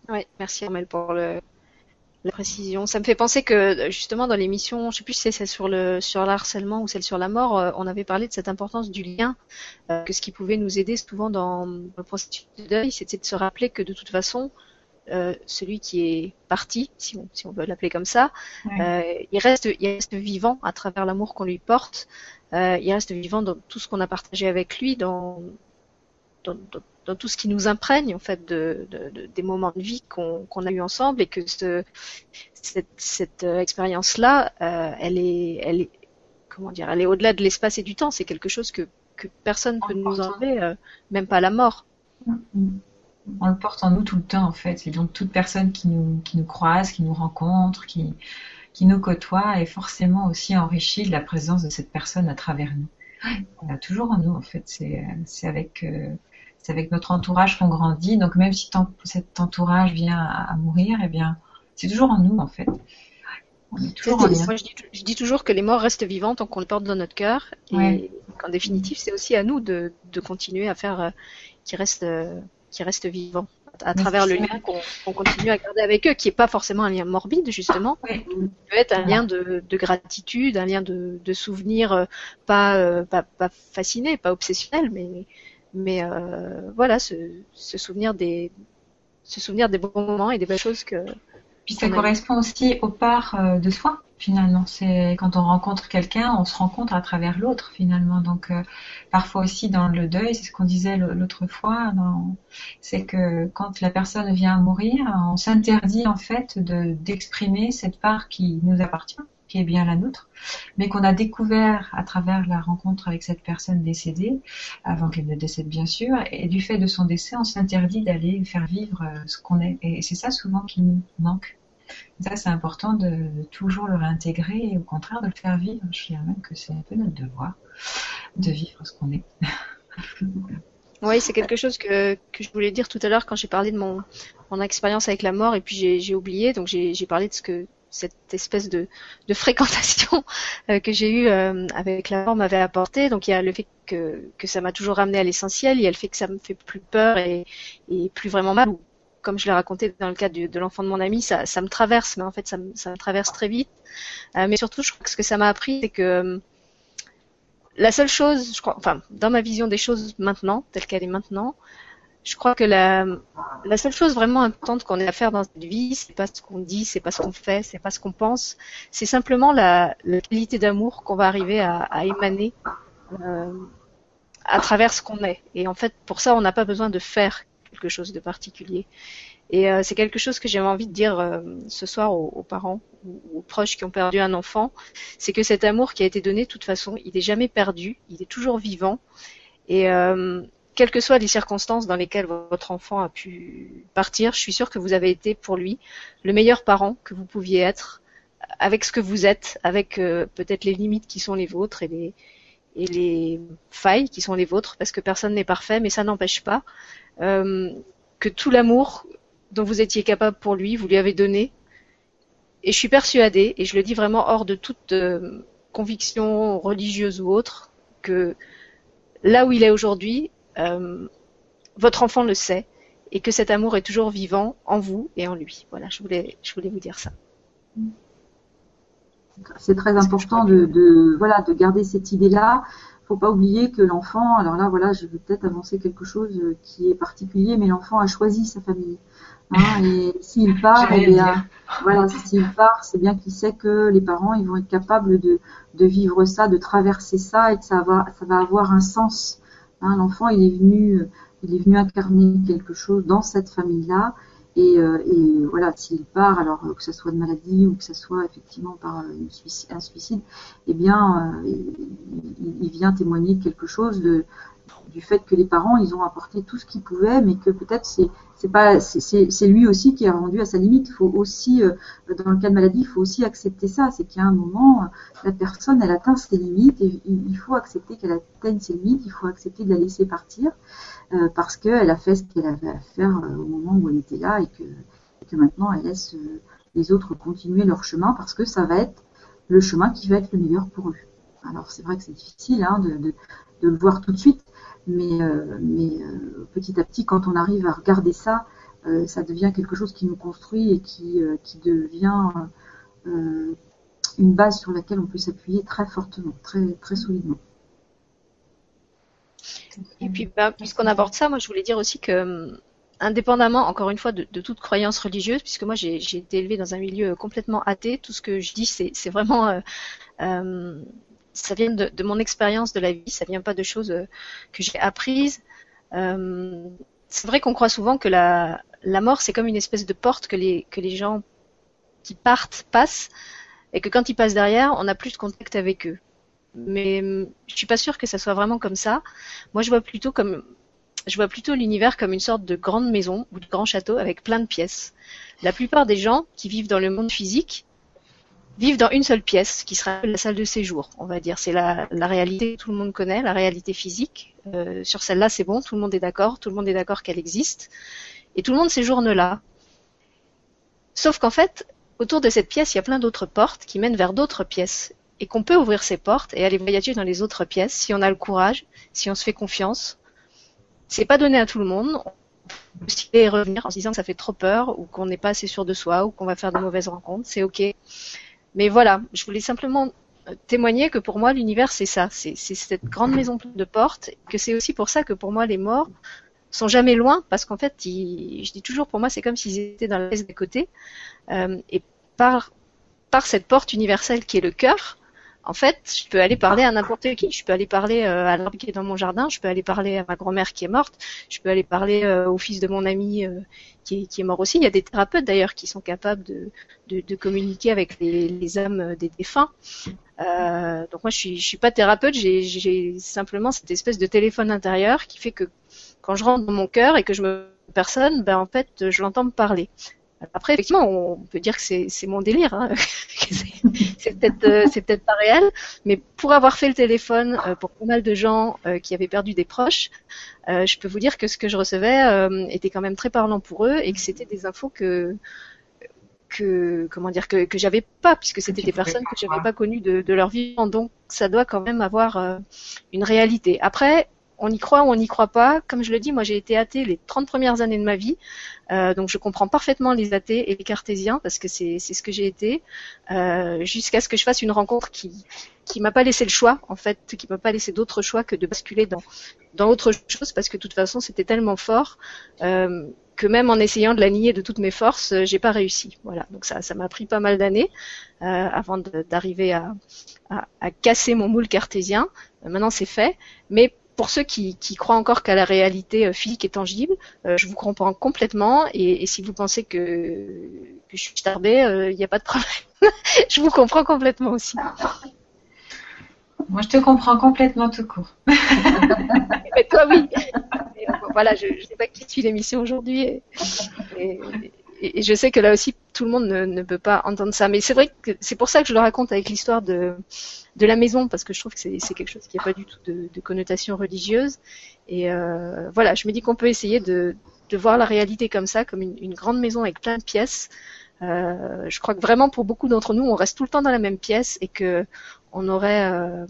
Speaker 1: Oui, merci Armel pour le, la précision. Ça me fait penser que justement dans l'émission, je sais plus si c'est celle sur le sur l'harcèlement ou celle sur la mort, euh, on avait parlé de cette importance du lien, euh, que ce qui pouvait nous aider souvent dans le processus de deuil, c'était de se rappeler que de toute façon, euh, celui qui est parti, si on, si on veut l'appeler comme ça, il reste il reste vivant à travers l'amour qu'on lui porte, il reste vivant dans tout ce qu'on a partagé avec lui, dans dans, dans dans tout ce qui nous imprègne en fait de, des moments de vie qu'on a eu ensemble et que ce, cette, euh, expérience-là, euh, elle est, elle est, comment dire, elle est au-delà de l'espace et du temps. C'est quelque chose que, que personne peut nous enlever, euh, même pas la mort.
Speaker 2: On le porte en nous tout le temps en fait. Et donc toute personne qui nous, qui nous croise, qui nous rencontre, qui, qui nous côtoie est forcément aussi enrichie de la présence de cette personne à travers nous. On a toujours en nous en fait. C'est avec c'est avec notre entourage qu'on grandit. Donc même si cet entourage vient à, mourir, eh bien, c'est toujours en nous en fait.
Speaker 1: je, dis, toujours que les morts restent vivantes tant qu'on les porte dans notre cœur. Et qu'en définitive, c'est aussi à nous de, continuer à faire euh, qu'ils restent, euh, qui restent vivants à travers le lien qu'on continue à garder avec eux, qui n'est pas forcément un lien morbide, justement, qui peut être un lien de, gratitude, un lien de, de souvenir euh, pas, pas, pas fasciné, pas obsessionnel, mais, mais euh, voilà, se, souvenir des se souvenir des bons moments et des belles choses que.
Speaker 2: Puis ça correspond aussi aux parts euh, de soi finalement. C'est quand on rencontre quelqu'un, on se rencontre à travers l'autre finalement. Donc euh, parfois aussi dans le deuil, c'est ce qu'on disait l'autre fois, c'est que quand la personne vient à mourir, on s'interdit en fait de d'exprimer cette part qui nous appartient qui est bien la nôtre, mais qu'on a découvert à travers la rencontre avec cette personne décédée, avant qu'elle ne décède bien sûr, et du fait de son décès, on s'interdit d'aller faire vivre euh, ce qu'on est. Et c'est ça souvent qui nous manque. ça, c'est important de, toujours le réintégrer et au contraire de le faire vivre. Je dirais même que c'est un peu notre devoir de vivre ce qu'on est.
Speaker 1: Oui, c'est quelque chose que, que je voulais dire tout à l'heure quand j'ai parlé de mon, mon expérience avec la mort et puis j'ai oublié. Donc j'ai parlé de ce que cette espèce de, fréquentation euh, que j'ai eue euh, avec la mort m'avait apporté. Donc il y a le fait que, ça m'a toujours ramené à l'essentiel, il y a le fait que ça me fait plus peur et, plus vraiment mal. Comme je l'ai raconté dans le cas de l'enfant de mon ami, ça, ça, me traverse, mais en fait ça me, ça me traverse très vite. Euh, mais surtout, je crois que ce que ça m'a appris, c'est que la seule chose, je crois, enfin, dans ma vision des choses maintenant, telle qu'elle est maintenant, je crois que la, la seule chose vraiment importante qu'on ait à faire dans cette vie, c'est pas ce qu'on dit, c'est pas ce qu'on fait, c'est pas ce qu'on pense, c'est simplement la, la qualité d'amour qu'on va arriver à, à émaner euh, à travers ce qu'on est. Et en fait, pour ça, on n'a pas besoin de faire quelque chose de particulier. Et euh, c'est quelque chose que j'avais envie de dire euh, ce soir aux, aux parents ou aux proches qui ont perdu un enfant, c'est que cet amour qui a été donné, de toute façon, il n'est jamais perdu, il est toujours vivant. Et, euh, quelles que soient les circonstances dans lesquelles votre enfant a pu partir, je suis sûre que vous avez été pour lui le meilleur parent que vous pouviez être, avec ce que vous êtes, avec euh, peut-être les limites qui sont les vôtres et les, et les failles qui sont les vôtres, parce que personne n'est parfait, mais ça n'empêche pas euh, que tout l'amour dont vous étiez capable pour lui, vous lui avez donné. Et je suis persuadée, et je le dis vraiment hors de toute euh, conviction religieuse ou autre, que là où il est aujourd'hui, euh, votre enfant le sait et que cet amour est toujours vivant en vous et en lui. Voilà, je voulais, je voulais vous dire ça.
Speaker 3: C'est très important de, voilà, de garder cette idée-là. Faut pas oublier que l'enfant, alors là, voilà, je vais peut-être avancer quelque chose qui est particulier, mais l'enfant a choisi sa famille. Hein, et s'il part, eh bien, voilà, s'il part, c'est bien qu'il sait que les parents, ils vont être capables de, de vivre ça, de traverser ça, et que ça va, ça va avoir un sens Hein, l'enfant, il est venu, il est venu incarner quelque chose dans cette famille-là. Et, et voilà, s'il part, alors que ce soit de maladie ou que ce soit effectivement par un suicide, eh bien, il, vient témoigner quelque chose de, du fait que les parents, ils ont apporté tout ce qu'ils pouvaient, mais que peut-être c'est c'est pas c'est lui aussi qui est rendu à sa limite. Il faut aussi, euh, dans le cas de maladie, il faut aussi accepter ça. C'est a un moment, la personne, elle atteint ses limites et il faut accepter qu'elle atteigne ses limites. Il faut accepter de la laisser partir euh, parce qu'elle a fait ce qu'elle avait à faire euh, au moment où elle était là et que, que maintenant elle laisse les autres continuer leur chemin parce que ça va être le chemin qui va être le meilleur pour eux. Alors c'est vrai que c'est difficile hein, de, de, de, le voir tout de suite, mais, euh, euh, petit à petit, quand on arrive à regarder ça, euh, ça devient quelque chose qui nous construit et qui, devient une base sur laquelle on peut s'appuyer très fortement, très, très solidement.
Speaker 1: Et puis, bah, puisqu'on aborde ça, moi je voulais dire aussi que, indépendamment, encore une fois, de, toute croyance religieuse, puisque moi j'ai été élevée dans un milieu complètement athée, tout ce que je dis, c'est vraiment ça vient de, mon expérience de la vie, ça vient pas de choses euh, que j'ai apprises. Euh, c'est vrai qu'on croit souvent que la, la mort, c'est comme une espèce de porte que les, que les gens qui partent passent, et que quand ils passent derrière, on n'a plus de contact avec eux. Mais je suis pas sûre que ça soit vraiment comme ça. Moi, je vois plutôt comme je vois plutôt l'univers comme une sorte de grande maison ou de grand château avec plein de pièces. La plupart des gens qui vivent dans le monde physique vivent dans une seule pièce, qui sera la salle de séjour, on va dire. C'est la, réalité que tout le monde connaît, la réalité physique. Euh, sur celle-là, c'est bon, tout le monde est d'accord, tout le monde est d'accord qu'elle existe, et tout le monde séjourne là. Sauf qu'en fait, autour de cette pièce, il y a plein d'autres portes qui mènent vers d'autres pièces, et qu'on peut ouvrir ces portes et aller voyager dans les autres pièces si on a le courage, si on se fait confiance. C'est pas donné à tout le monde. On peut et revenir en se disant que ça fait trop peur ou qu'on n'est pas assez sûr de soi ou qu'on va faire de mauvaises rencontres, c'est ok. Mais voilà, je voulais simplement euh, témoigner que pour moi l'univers c'est ça, c'est cette grande maison pleine de portes, que c'est aussi pour ça que pour moi les morts sont jamais loin, parce qu'en fait, je dis toujours pour moi c'est comme s'ils étaient dans la pièce d'à côté, euh, et par par cette porte universelle qui est le cœur, en fait, je peux aller parler à n'importe qui. Je peux aller parler euh, à l'arbre qui est dans mon jardin. Je peux aller parler à ma grand-mère qui est morte. Je peux aller parler euh, au fils de mon ami euh, qui, est, mort aussi. Il y a des thérapeutes d'ailleurs qui sont capables de, communiquer avec les, âmes des défunts. donc moi, je suis, je suis pas thérapeute. J'ai simplement cette espèce de téléphone intérieur qui fait que quand je rentre dans mon cœur et que je me personne, ben en fait, je l'entends me parler. Après, effectivement, on peut dire que c'est mon délire. Hein. c'est peut-être euh, peut-être pas réel, mais pour avoir fait le téléphone euh, pour pas mal de gens euh, qui avaient perdu des proches, je peux vous dire que ce que je recevais était quand même très parlant pour eux et que c'était des infos que que comment dire que j'avais pas puisque c'était des personnes que j'avais pas connues de, de leur vie. Donc ça doit quand même avoir une réalité. Après, on y croit ou on n'y croit pas. Comme je le dis, moi j'ai été athée les 30 premières années de ma vie, euh, donc je comprends parfaitement les athées et les cartésiens parce que c'est ce que j'ai été, euh, jusqu'à ce que je fasse une rencontre qui qui m'a pas laissé le choix en fait, qui m'a pas laissé d'autre choix que de basculer dans dans autre chose parce que de toute façon c'était tellement fort euh, que même en essayant de la nier de toutes mes forces, j'ai pas réussi. Voilà, donc ça ça m'a pris pas mal d'années avant d'arriver à, à, à casser mon moule cartésien. maintenant c'est fait, mais pour ceux qui, croient encore qu'à la réalité euh, physique et tangible, euh, je vous comprends complètement. Et, si vous pensez que, je suis tardée, euh, il n'y a pas de problème. je vous comprends complètement aussi.
Speaker 2: Moi, je te comprends complètement tout court.
Speaker 1: Mais toi, oui. voilà, je ne sais pas qui suit l'émission aujourd'hui. Et, je sais que là aussi, tout le monde ne, peut pas entendre ça. Mais c'est vrai que c'est pour ça que je le raconte avec l'histoire de, la maison parce que je trouve que c'est quelque chose qui n'a pas du tout de, connotation religieuse. Et euh, voilà, je me dis qu'on peut essayer de, voir la réalité comme ça, comme une, grande maison avec plein de pièces. Euh, je crois que vraiment pour beaucoup d'entre nous, on reste tout le temps dans la même pièce et que on aurait euh,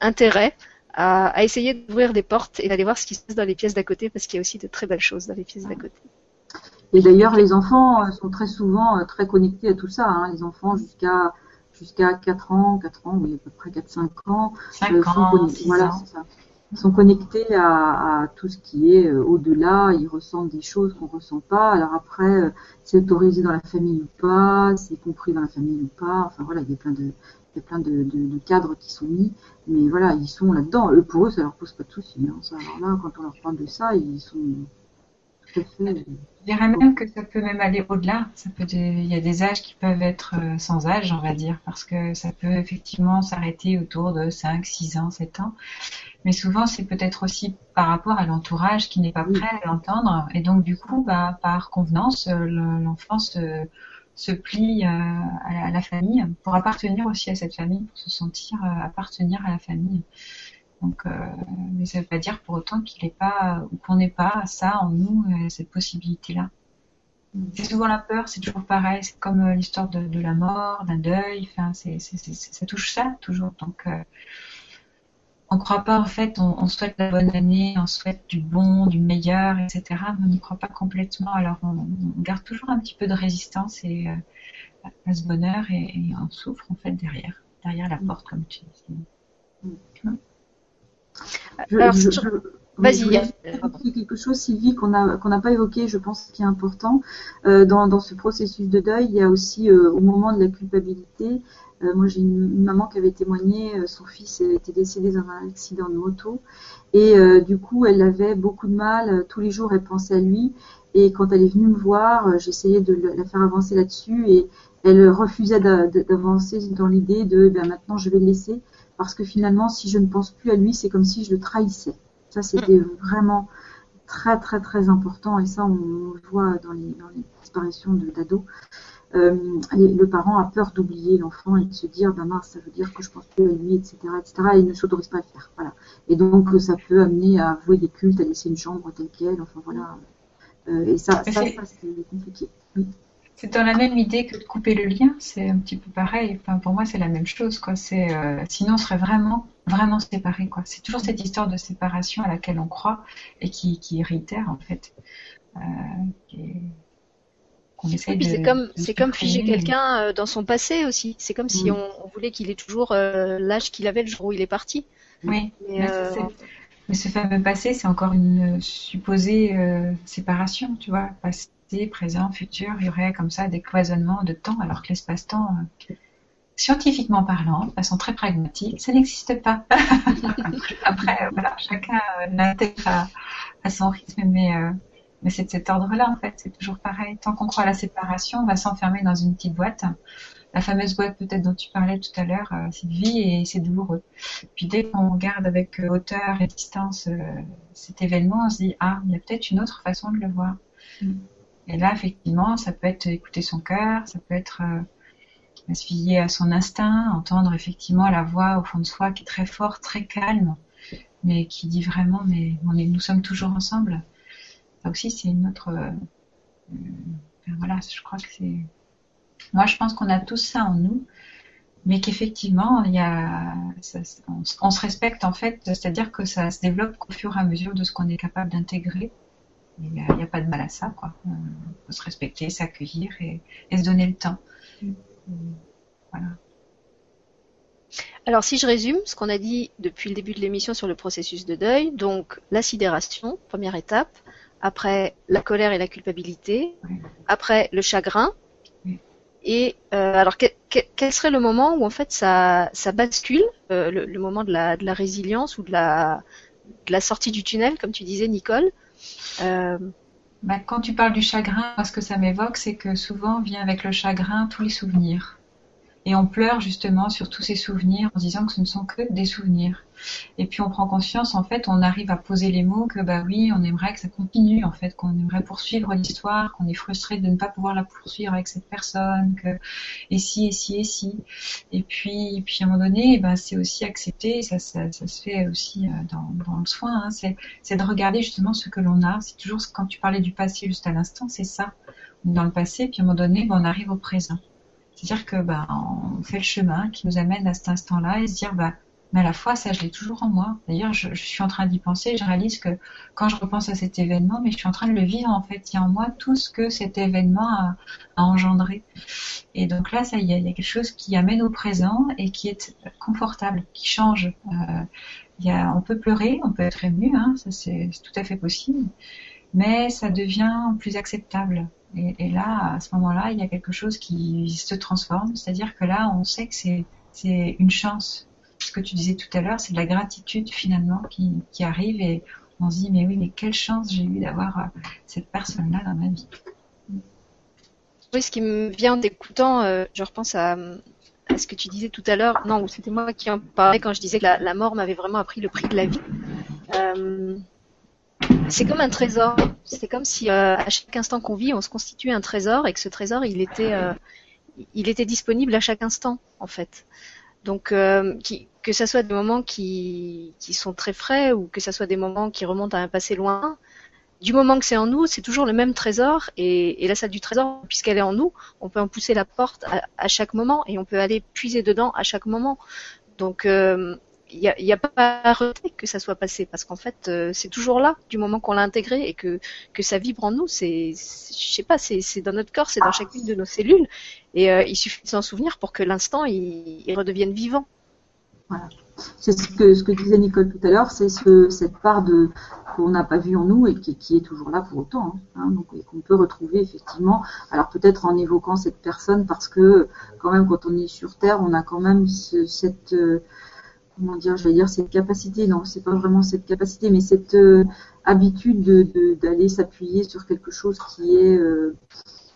Speaker 1: intérêt à, à essayer d'ouvrir des portes et d'aller voir ce qui se passe dans les pièces d'à côté parce qu'il y a aussi de très belles choses dans les pièces d'à côté.
Speaker 3: Et d'ailleurs, les enfants sont très souvent très connectés à tout ça. Hein. Les enfants jusqu'à jusqu'à 4 ans, 4 ans, oui, à peu près 4-5 ans,
Speaker 2: 5 euh, sont, connectés, voilà,
Speaker 3: ça. sont connectés à, à, tout ce qui est euh, au-delà, ils ressentent des choses qu'on ressent pas. Alors après, euh, c'est autorisé dans la famille ou pas, c'est compris dans la famille ou pas. Enfin voilà, il y a plein de, il y a plein de, de, de, cadres qui sont mis, mais voilà, ils sont là-dedans. Eux, pour eux, ça leur pose pas de soucis. Hein. alors là, quand on leur parle de ça, ils sont
Speaker 2: Je dirais même que ça peut même aller au-delà. Ça peut, il y a des âges qui peuvent être euh, sans âge, on va dire, parce que ça peut effectivement s'arrêter autour de 5, 6 ans, 7 ans. Mais souvent, c'est peut-être aussi par rapport à l'entourage qui n'est pas prêt à l'entendre. Et donc, du coup, bah, par convenance, euh, l'enfant se, se plie euh, à la famille pour appartenir aussi à cette famille, pour se sentir appartenir à la famille. Donc, euh, mais ça ne veut pas dire pour autant qu'il n'est pas ou qu'on n'ait pas ça en nous, euh, cette possibilité-là. C'est souvent la peur, c'est toujours pareil, c'est comme euh, l'histoire de, la mort, d'un deuil, enfin, c'est, ça touche ça toujours. Donc, on ne croit pas en fait, on, souhaite la bonne année, on souhaite du bon, du meilleur, etc. Mais on n'y croit pas complètement. Alors, on, garde toujours un petit peu de résistance et à ce bonheur et, on souffre en fait derrière, derrière la porte, comme tu dis.
Speaker 3: Mm. Alors, Vas-y. Il y a quelque chose, Sylvie, qu'on n'a pas évoqué, je pense, qui est important euh, dans, dans ce processus de deuil. Il y a aussi, euh, au moment de la culpabilité, euh, moi j'ai une, maman qui avait témoigné, euh, son fils était décédé dans un accident de moto, et euh, du coup, elle avait beaucoup de mal. Tous les jours, elle pensait à lui, et quand elle est venue me voir, j'essayais de la faire avancer là-dessus, et elle refusait d'avancer dans l'idée de, ben maintenant, je vais le laisser parce que finalement, si je ne pense plus à lui, c'est comme si je le trahissais. Ça, c'était mm. vraiment très, très, très important. Et ça, on, le voit dans les, dans les disparitions d'ados. Euh, le parent a peur d'oublier l'enfant et de se dire, ben mince, ça veut dire que je pense plus à lui, etc., etc., et il ne s'autorise pas à le faire. Voilà. Et donc, ça peut amener à vouer des cultes, à laisser une chambre telle qu'elle, enfin voilà. Euh, et ça, ça, ça c'est compliqué. Oui.
Speaker 2: C'est dans la même idée que de couper le lien, c'est un petit peu pareil. Enfin, pour moi, c'est la même chose, quoi. C'est euh, sinon, on serait vraiment, vraiment séparés, quoi. C'est toujours cette histoire de séparation à laquelle on croit et qui, qui réitère, en fait. Euh,
Speaker 1: c'est comme, c'est comme figer quelqu'un euh, dans son passé aussi. C'est comme si on, voulait qu'il ait toujours euh, l'âge qu'il avait le jour où il est parti.
Speaker 2: Oui. Mais, mais ce fameux passé, c'est encore une supposée séparation, tu vois. Passé, présent, futur, il y aurait comme ça des cloisonnements de temps, alors que l'espace-temps, euh, scientifiquement parlant, de façon très pragmatique, ça n'existe pas. Après, voilà, chacun euh, l'intègre à, son rythme, mais, euh, c'est de cet ordre-là, en fait, c'est toujours pareil. Tant qu'on croit à la séparation, on va s'enfermer dans une petite boîte. La fameuse boîte peut-être dont tu parlais tout à l'heure, c'est de vie et c'est douloureux. Puis dès qu'on regarde avec hauteur et distance cet événement, on se dit, ah, il y a peut-être une autre façon de le voir. Mm. Et là, effectivement, ça peut être écouter son cœur, ça peut être euh, se fier à son instinct, entendre effectivement la voix au fond de soi qui est très forte, très calme, mais qui dit vraiment, mais on est, nous sommes toujours ensemble. Ça aussi, c'est une autre. Euh, euh, voilà, je crois que c'est. Moi, je pense qu'on a tous ça en nous, mais qu'effectivement, il y a, on, se respecte en fait, c'est-à-dire que ça se développe au fur et à mesure de ce qu'on est capable d'intégrer il n'y a, pas de mal à ça, quoi. Il faut se respecter, s'accueillir et, se donner le temps. Mm. Voilà.
Speaker 1: Alors si je résume ce qu'on a dit depuis le début de l'émission sur le processus de deuil, donc la sidération, première étape, après la colère et la culpabilité, après le chagrin, et euh, alors quel, serait le moment où en fait ça, ça bascule, euh, le, moment de la, de la résilience ou de la, de la sortie du tunnel, comme tu disais Nicole,
Speaker 2: euh, bah, quand tu parles du chagrin, ce que ça m'évoque, c'est que souvent vient avec le chagrin tous les souvenirs. Et on pleure justement sur tous ces souvenirs en disant que ce ne sont que des souvenirs. Et puis on prend conscience, en fait, on arrive à poser les mots que bah oui, on aimerait que ça continue, en fait, qu'on aimerait poursuivre l'histoire, qu'on est frustré de ne pas pouvoir la poursuivre avec cette personne, que et si et si et si. Et puis, puis à un moment donné, bah, c'est aussi accepter, ça, ça, ça, se fait aussi euh, dans, le soin, hein, c'est de regarder justement ce que l'on a. C'est toujours quand tu parlais du passé juste à l'instant, c'est ça. Dans le passé, puis à un moment donné, bah, on arrive au présent. C'est-à-dire que bah, on fait le chemin qui nous amène à cet instant-là et se dire bah mais à la fois ça je l'ai toujours en moi. D'ailleurs je, suis en train d'y penser, je réalise que quand je repense à cet événement, mais je suis en train de le vivre en fait, il y a en moi tout ce que cet événement a, engendré. Et donc là ça il y, a, quelque chose qui amène au présent et qui est confortable, qui change. Euh, y a, on peut pleurer, on peut être ému, hein, ça c'est tout à fait possible, mais ça devient plus acceptable. Et, là, à ce moment-là, il y a quelque chose qui se transforme, c'est-à-dire que là, on sait que c'est une chance. Ce que tu disais tout à l'heure, c'est de la gratitude finalement qui, arrive et on se dit mais oui, mais quelle chance j'ai eu d'avoir euh, cette personne-là dans ma vie.
Speaker 1: Oui, ce qui me vient en écoutant, euh, je repense à, ce que tu disais tout à l'heure. Non, c'était moi qui en parlais quand je disais que la, mort m'avait vraiment appris le prix de la vie. Euh, c'est comme un trésor. C'est comme si à chaque instant qu'on vit, on se constitue un trésor et que ce trésor, il était, il était disponible à chaque instant, en fait. Donc, euh, que ce soit des moments qui, sont très frais ou que ce soit des moments qui remontent à un passé loin, du moment que c'est en nous, c'est toujours le même trésor. Et, la salle du trésor, puisqu'elle est en nous, on peut en pousser la porte à, chaque moment et on peut aller puiser dedans à chaque moment. Donc, euh, il n'y a, pas à arrêter que ça soit passé parce qu'en fait euh, c'est toujours là du moment qu'on l'a intégré et que que ça vibre en nous c'est je sais pas c'est dans notre corps c'est dans chacune de nos cellules. Et euh, il suffit de s'en souvenir pour que l'instant il, redevienne vivant.
Speaker 3: Voilà. C'est ce que disait Nicole tout à l'heure c'est ce, cette part qu'on n'a pas vu en nous et qui, qui, est toujours là pour autant hein, hein donc qu'on peut retrouver effectivement. Alors peut-être en évoquant cette personne parce que quand même quand on est sur terre on a quand même ce, cette euh, comment dire, je vais dire cette capacité, non, c'est pas vraiment cette capacité, mais cette euh, habitude d'aller s'appuyer sur quelque chose qui est euh,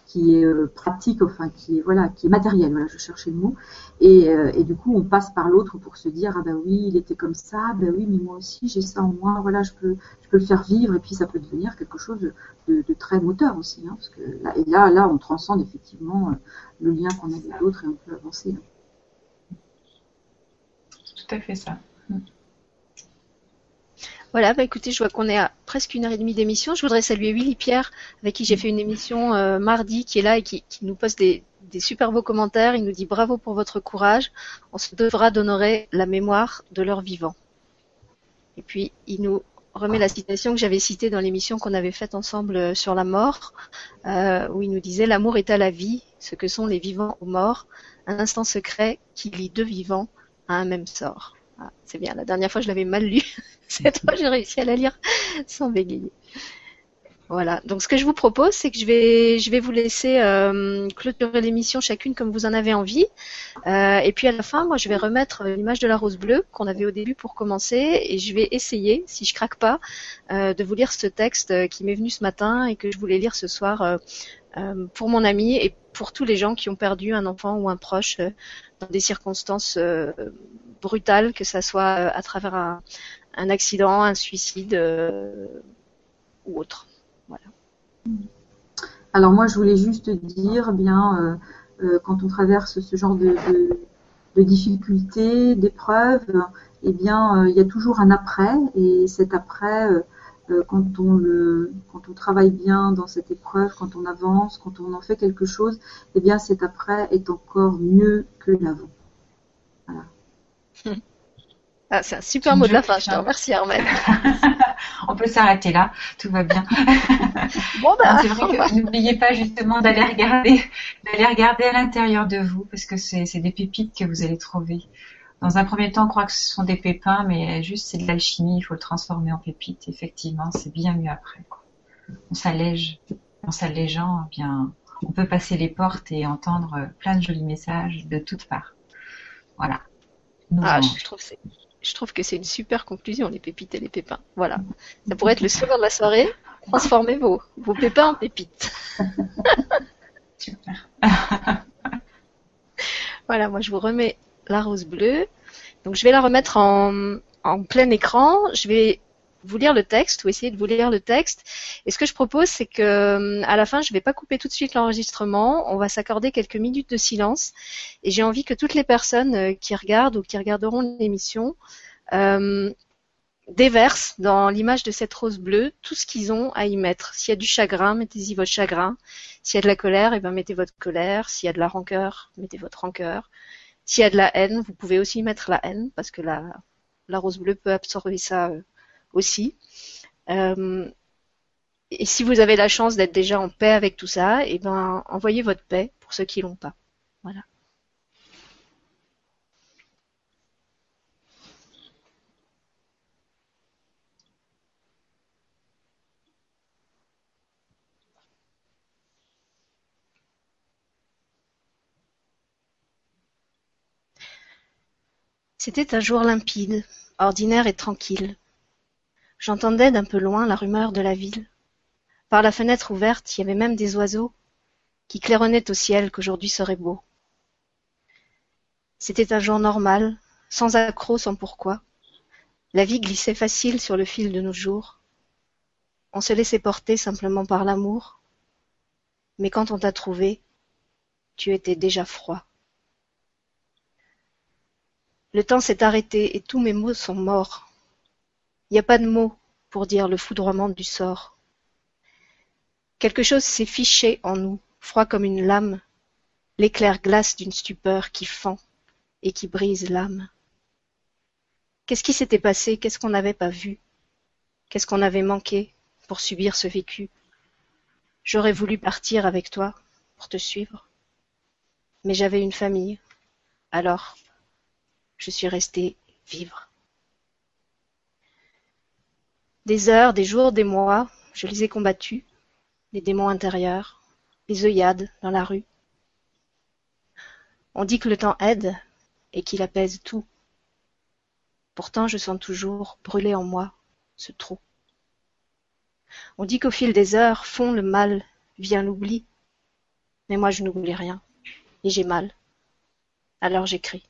Speaker 3: qui est euh, pratique, enfin qui est voilà, qui est matériel. Voilà, je cherchais le mot. Et, et du coup, on passe par l'autre pour se dire ah ben oui, il était comme ça, ben oui, mais moi aussi j'ai ça en moi. Voilà, je peux je peux le faire vivre et puis ça peut devenir quelque chose de, de, très moteur aussi, hein, parce que là et là là on transcende effectivement le lien qu'on a avec l'autre et on peut avancer. Hein
Speaker 2: tout à fait ça. Mm.
Speaker 1: Voilà, bah écoutez, je vois qu'on est à presque une heure et demie d'émission. Je voudrais saluer Willy Pierre, avec qui j'ai fait une émission euh, mardi, qui est là et qui, nous pose des, super beaux commentaires. Il nous dit bravo pour votre courage. On se devra d'honorer la mémoire de leurs vivants. Et puis, il nous remet la citation que j'avais citée dans l'émission qu'on avait faite ensemble euh, sur la mort, euh, où il nous disait L'amour est à la vie, ce que sont les vivants aux morts, un instant secret qui lie deux vivants un même sort. Ah, c'est bien, la dernière fois je l'avais mal lu. Cette fois j'ai réussi à la lire sans bégayer. Voilà. Donc ce que je vous propose, c'est que je vais, vous laisser euh, clôturer l'émission chacune comme vous en avez envie. Euh, et puis à la fin, moi, je vais remettre l'image de la rose bleue qu'on avait au début pour commencer, et je vais essayer, si je craque pas, euh, de vous lire ce texte qui m'est venu ce matin et que je voulais lire ce soir pour mon ami et pour tous les gens qui ont perdu un enfant ou un proche dans des circonstances euh, brutales, que ça soit euh, à travers un, accident, un suicide euh, ou autre. Voilà.
Speaker 3: Alors moi, je voulais juste dire, bien, quand on traverse ce genre de, de, difficultés, d'épreuves, eh bien, il y a toujours un après, et cet après, quand on le, quand on travaille bien dans cette épreuve, quand on avance, quand on en fait quelque chose, eh bien cet après est encore mieux que l'avant. Voilà.
Speaker 1: Ah, c'est un super mot de la fin, je te remercie Armel.
Speaker 2: On peut s'arrêter là, tout va bien. bon, bah. C'est vrai que n'oubliez pas justement d'aller regarder, d'aller regarder à l'intérieur de vous, parce que c'est des pépites que vous allez trouver. Dans un premier temps, on croit que ce sont des pépins, mais juste c'est de l'alchimie, il faut le transformer en pépites. Effectivement, c'est bien mieux après. On s'allège. En s'allégeant, eh bien, on peut passer les portes et entendre plein de jolis messages de toutes parts. Voilà.
Speaker 1: Ah, je, trouve je trouve que c'est une super conclusion, les pépites et les pépins. Voilà. Ça pourrait être le slogan de la soirée. Transformez vos, vos pépins en pépites.
Speaker 2: super.
Speaker 1: voilà, moi je vous remets la rose bleue. Donc je vais la remettre en, plein écran. Je vais vous lire le texte ou essayer de vous lire le texte. Et ce que je propose, c'est que à la fin, je ne vais pas couper tout de suite l'enregistrement. On va s'accorder quelques minutes de silence. Et j'ai envie que toutes les personnes euh, qui regardent ou qui regarderont l'émission euh, déversent dans l'image de cette rose bleue tout ce qu'ils ont à y mettre. S'il y a du chagrin, mettez-y votre chagrin. S'il y a de la colère, eh ben mettez votre colère. S'il y a de la rancœur, mettez votre rancœur. S'il y a de la haine, vous pouvez aussi mettre la haine parce que la, rose bleue peut absorber ça euh, aussi. Euh, et si vous avez la chance d'être déjà en paix avec tout ça, eh ben envoyez votre paix pour ceux qui l'ont pas. Voilà. C'était un jour limpide, ordinaire et tranquille. J'entendais d'un peu loin la rumeur de la ville. Par la fenêtre ouverte, il y avait même des oiseaux qui claironnaient au ciel qu'aujourd'hui serait beau. C'était un jour normal, sans accroc, sans pourquoi. La vie glissait facile sur le fil de nos jours. On se laissait porter simplement par l'amour. Mais quand on t'a trouvé, tu étais déjà froid. Le temps s'est arrêté et tous mes mots sont morts. Il n'y a pas de mots pour dire le foudroiement du sort. Quelque chose s'est fiché en nous, froid comme une lame, l'éclair glace d'une stupeur qui fend et qui brise l'âme. Qu'est-ce qui s'était passé? Qu'est-ce qu'on n'avait pas vu? Qu'est-ce qu'on avait manqué pour subir ce vécu? J'aurais voulu partir avec toi pour te suivre, mais j'avais une famille, alors je suis restée vivre. Des heures, des jours, des mois, je les ai combattus, les démons intérieurs, les œillades dans la rue. On dit que le temps aide et qu'il apaise tout. Pourtant, je sens toujours brûler en moi ce trou. On dit qu'au fil des heures fond le mal, vient l'oubli. Mais moi, je n'oublie rien, et j'ai mal. Alors j'écris.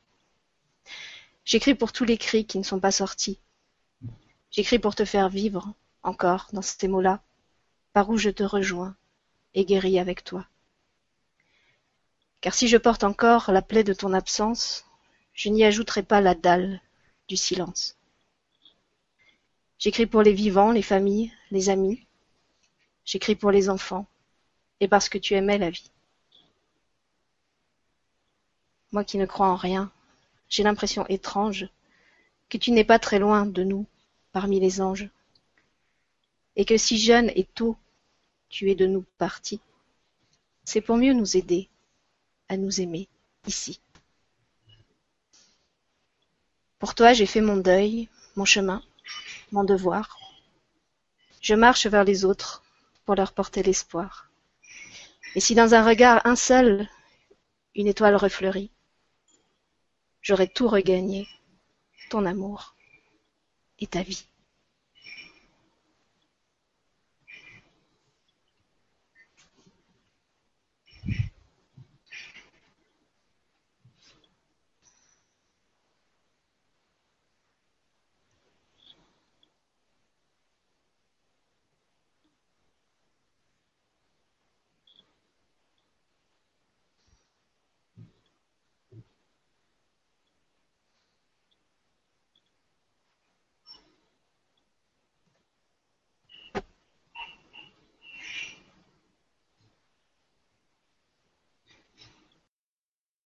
Speaker 1: J'écris pour tous les cris qui ne sont pas sortis. J'écris pour te faire vivre, encore, dans ces mots-là, par où je te rejoins et guéris avec toi. Car si je porte encore la plaie de ton absence, je n'y ajouterai pas la dalle du silence. J'écris pour les vivants, les familles, les amis. J'écris pour les enfants, et parce que tu aimais la vie. Moi qui ne crois en rien, j'ai l'impression étrange que tu n'es pas très loin de nous, parmi les anges, et que si jeune et tôt tu es de nous parti, c'est pour mieux nous aider à nous aimer ici. Pour toi, j'ai fait mon deuil, mon chemin, mon devoir. Je marche vers les autres pour leur porter l'espoir. Et si dans un regard un seul, une étoile refleurit, j'aurai tout regagné, ton amour et ta vie.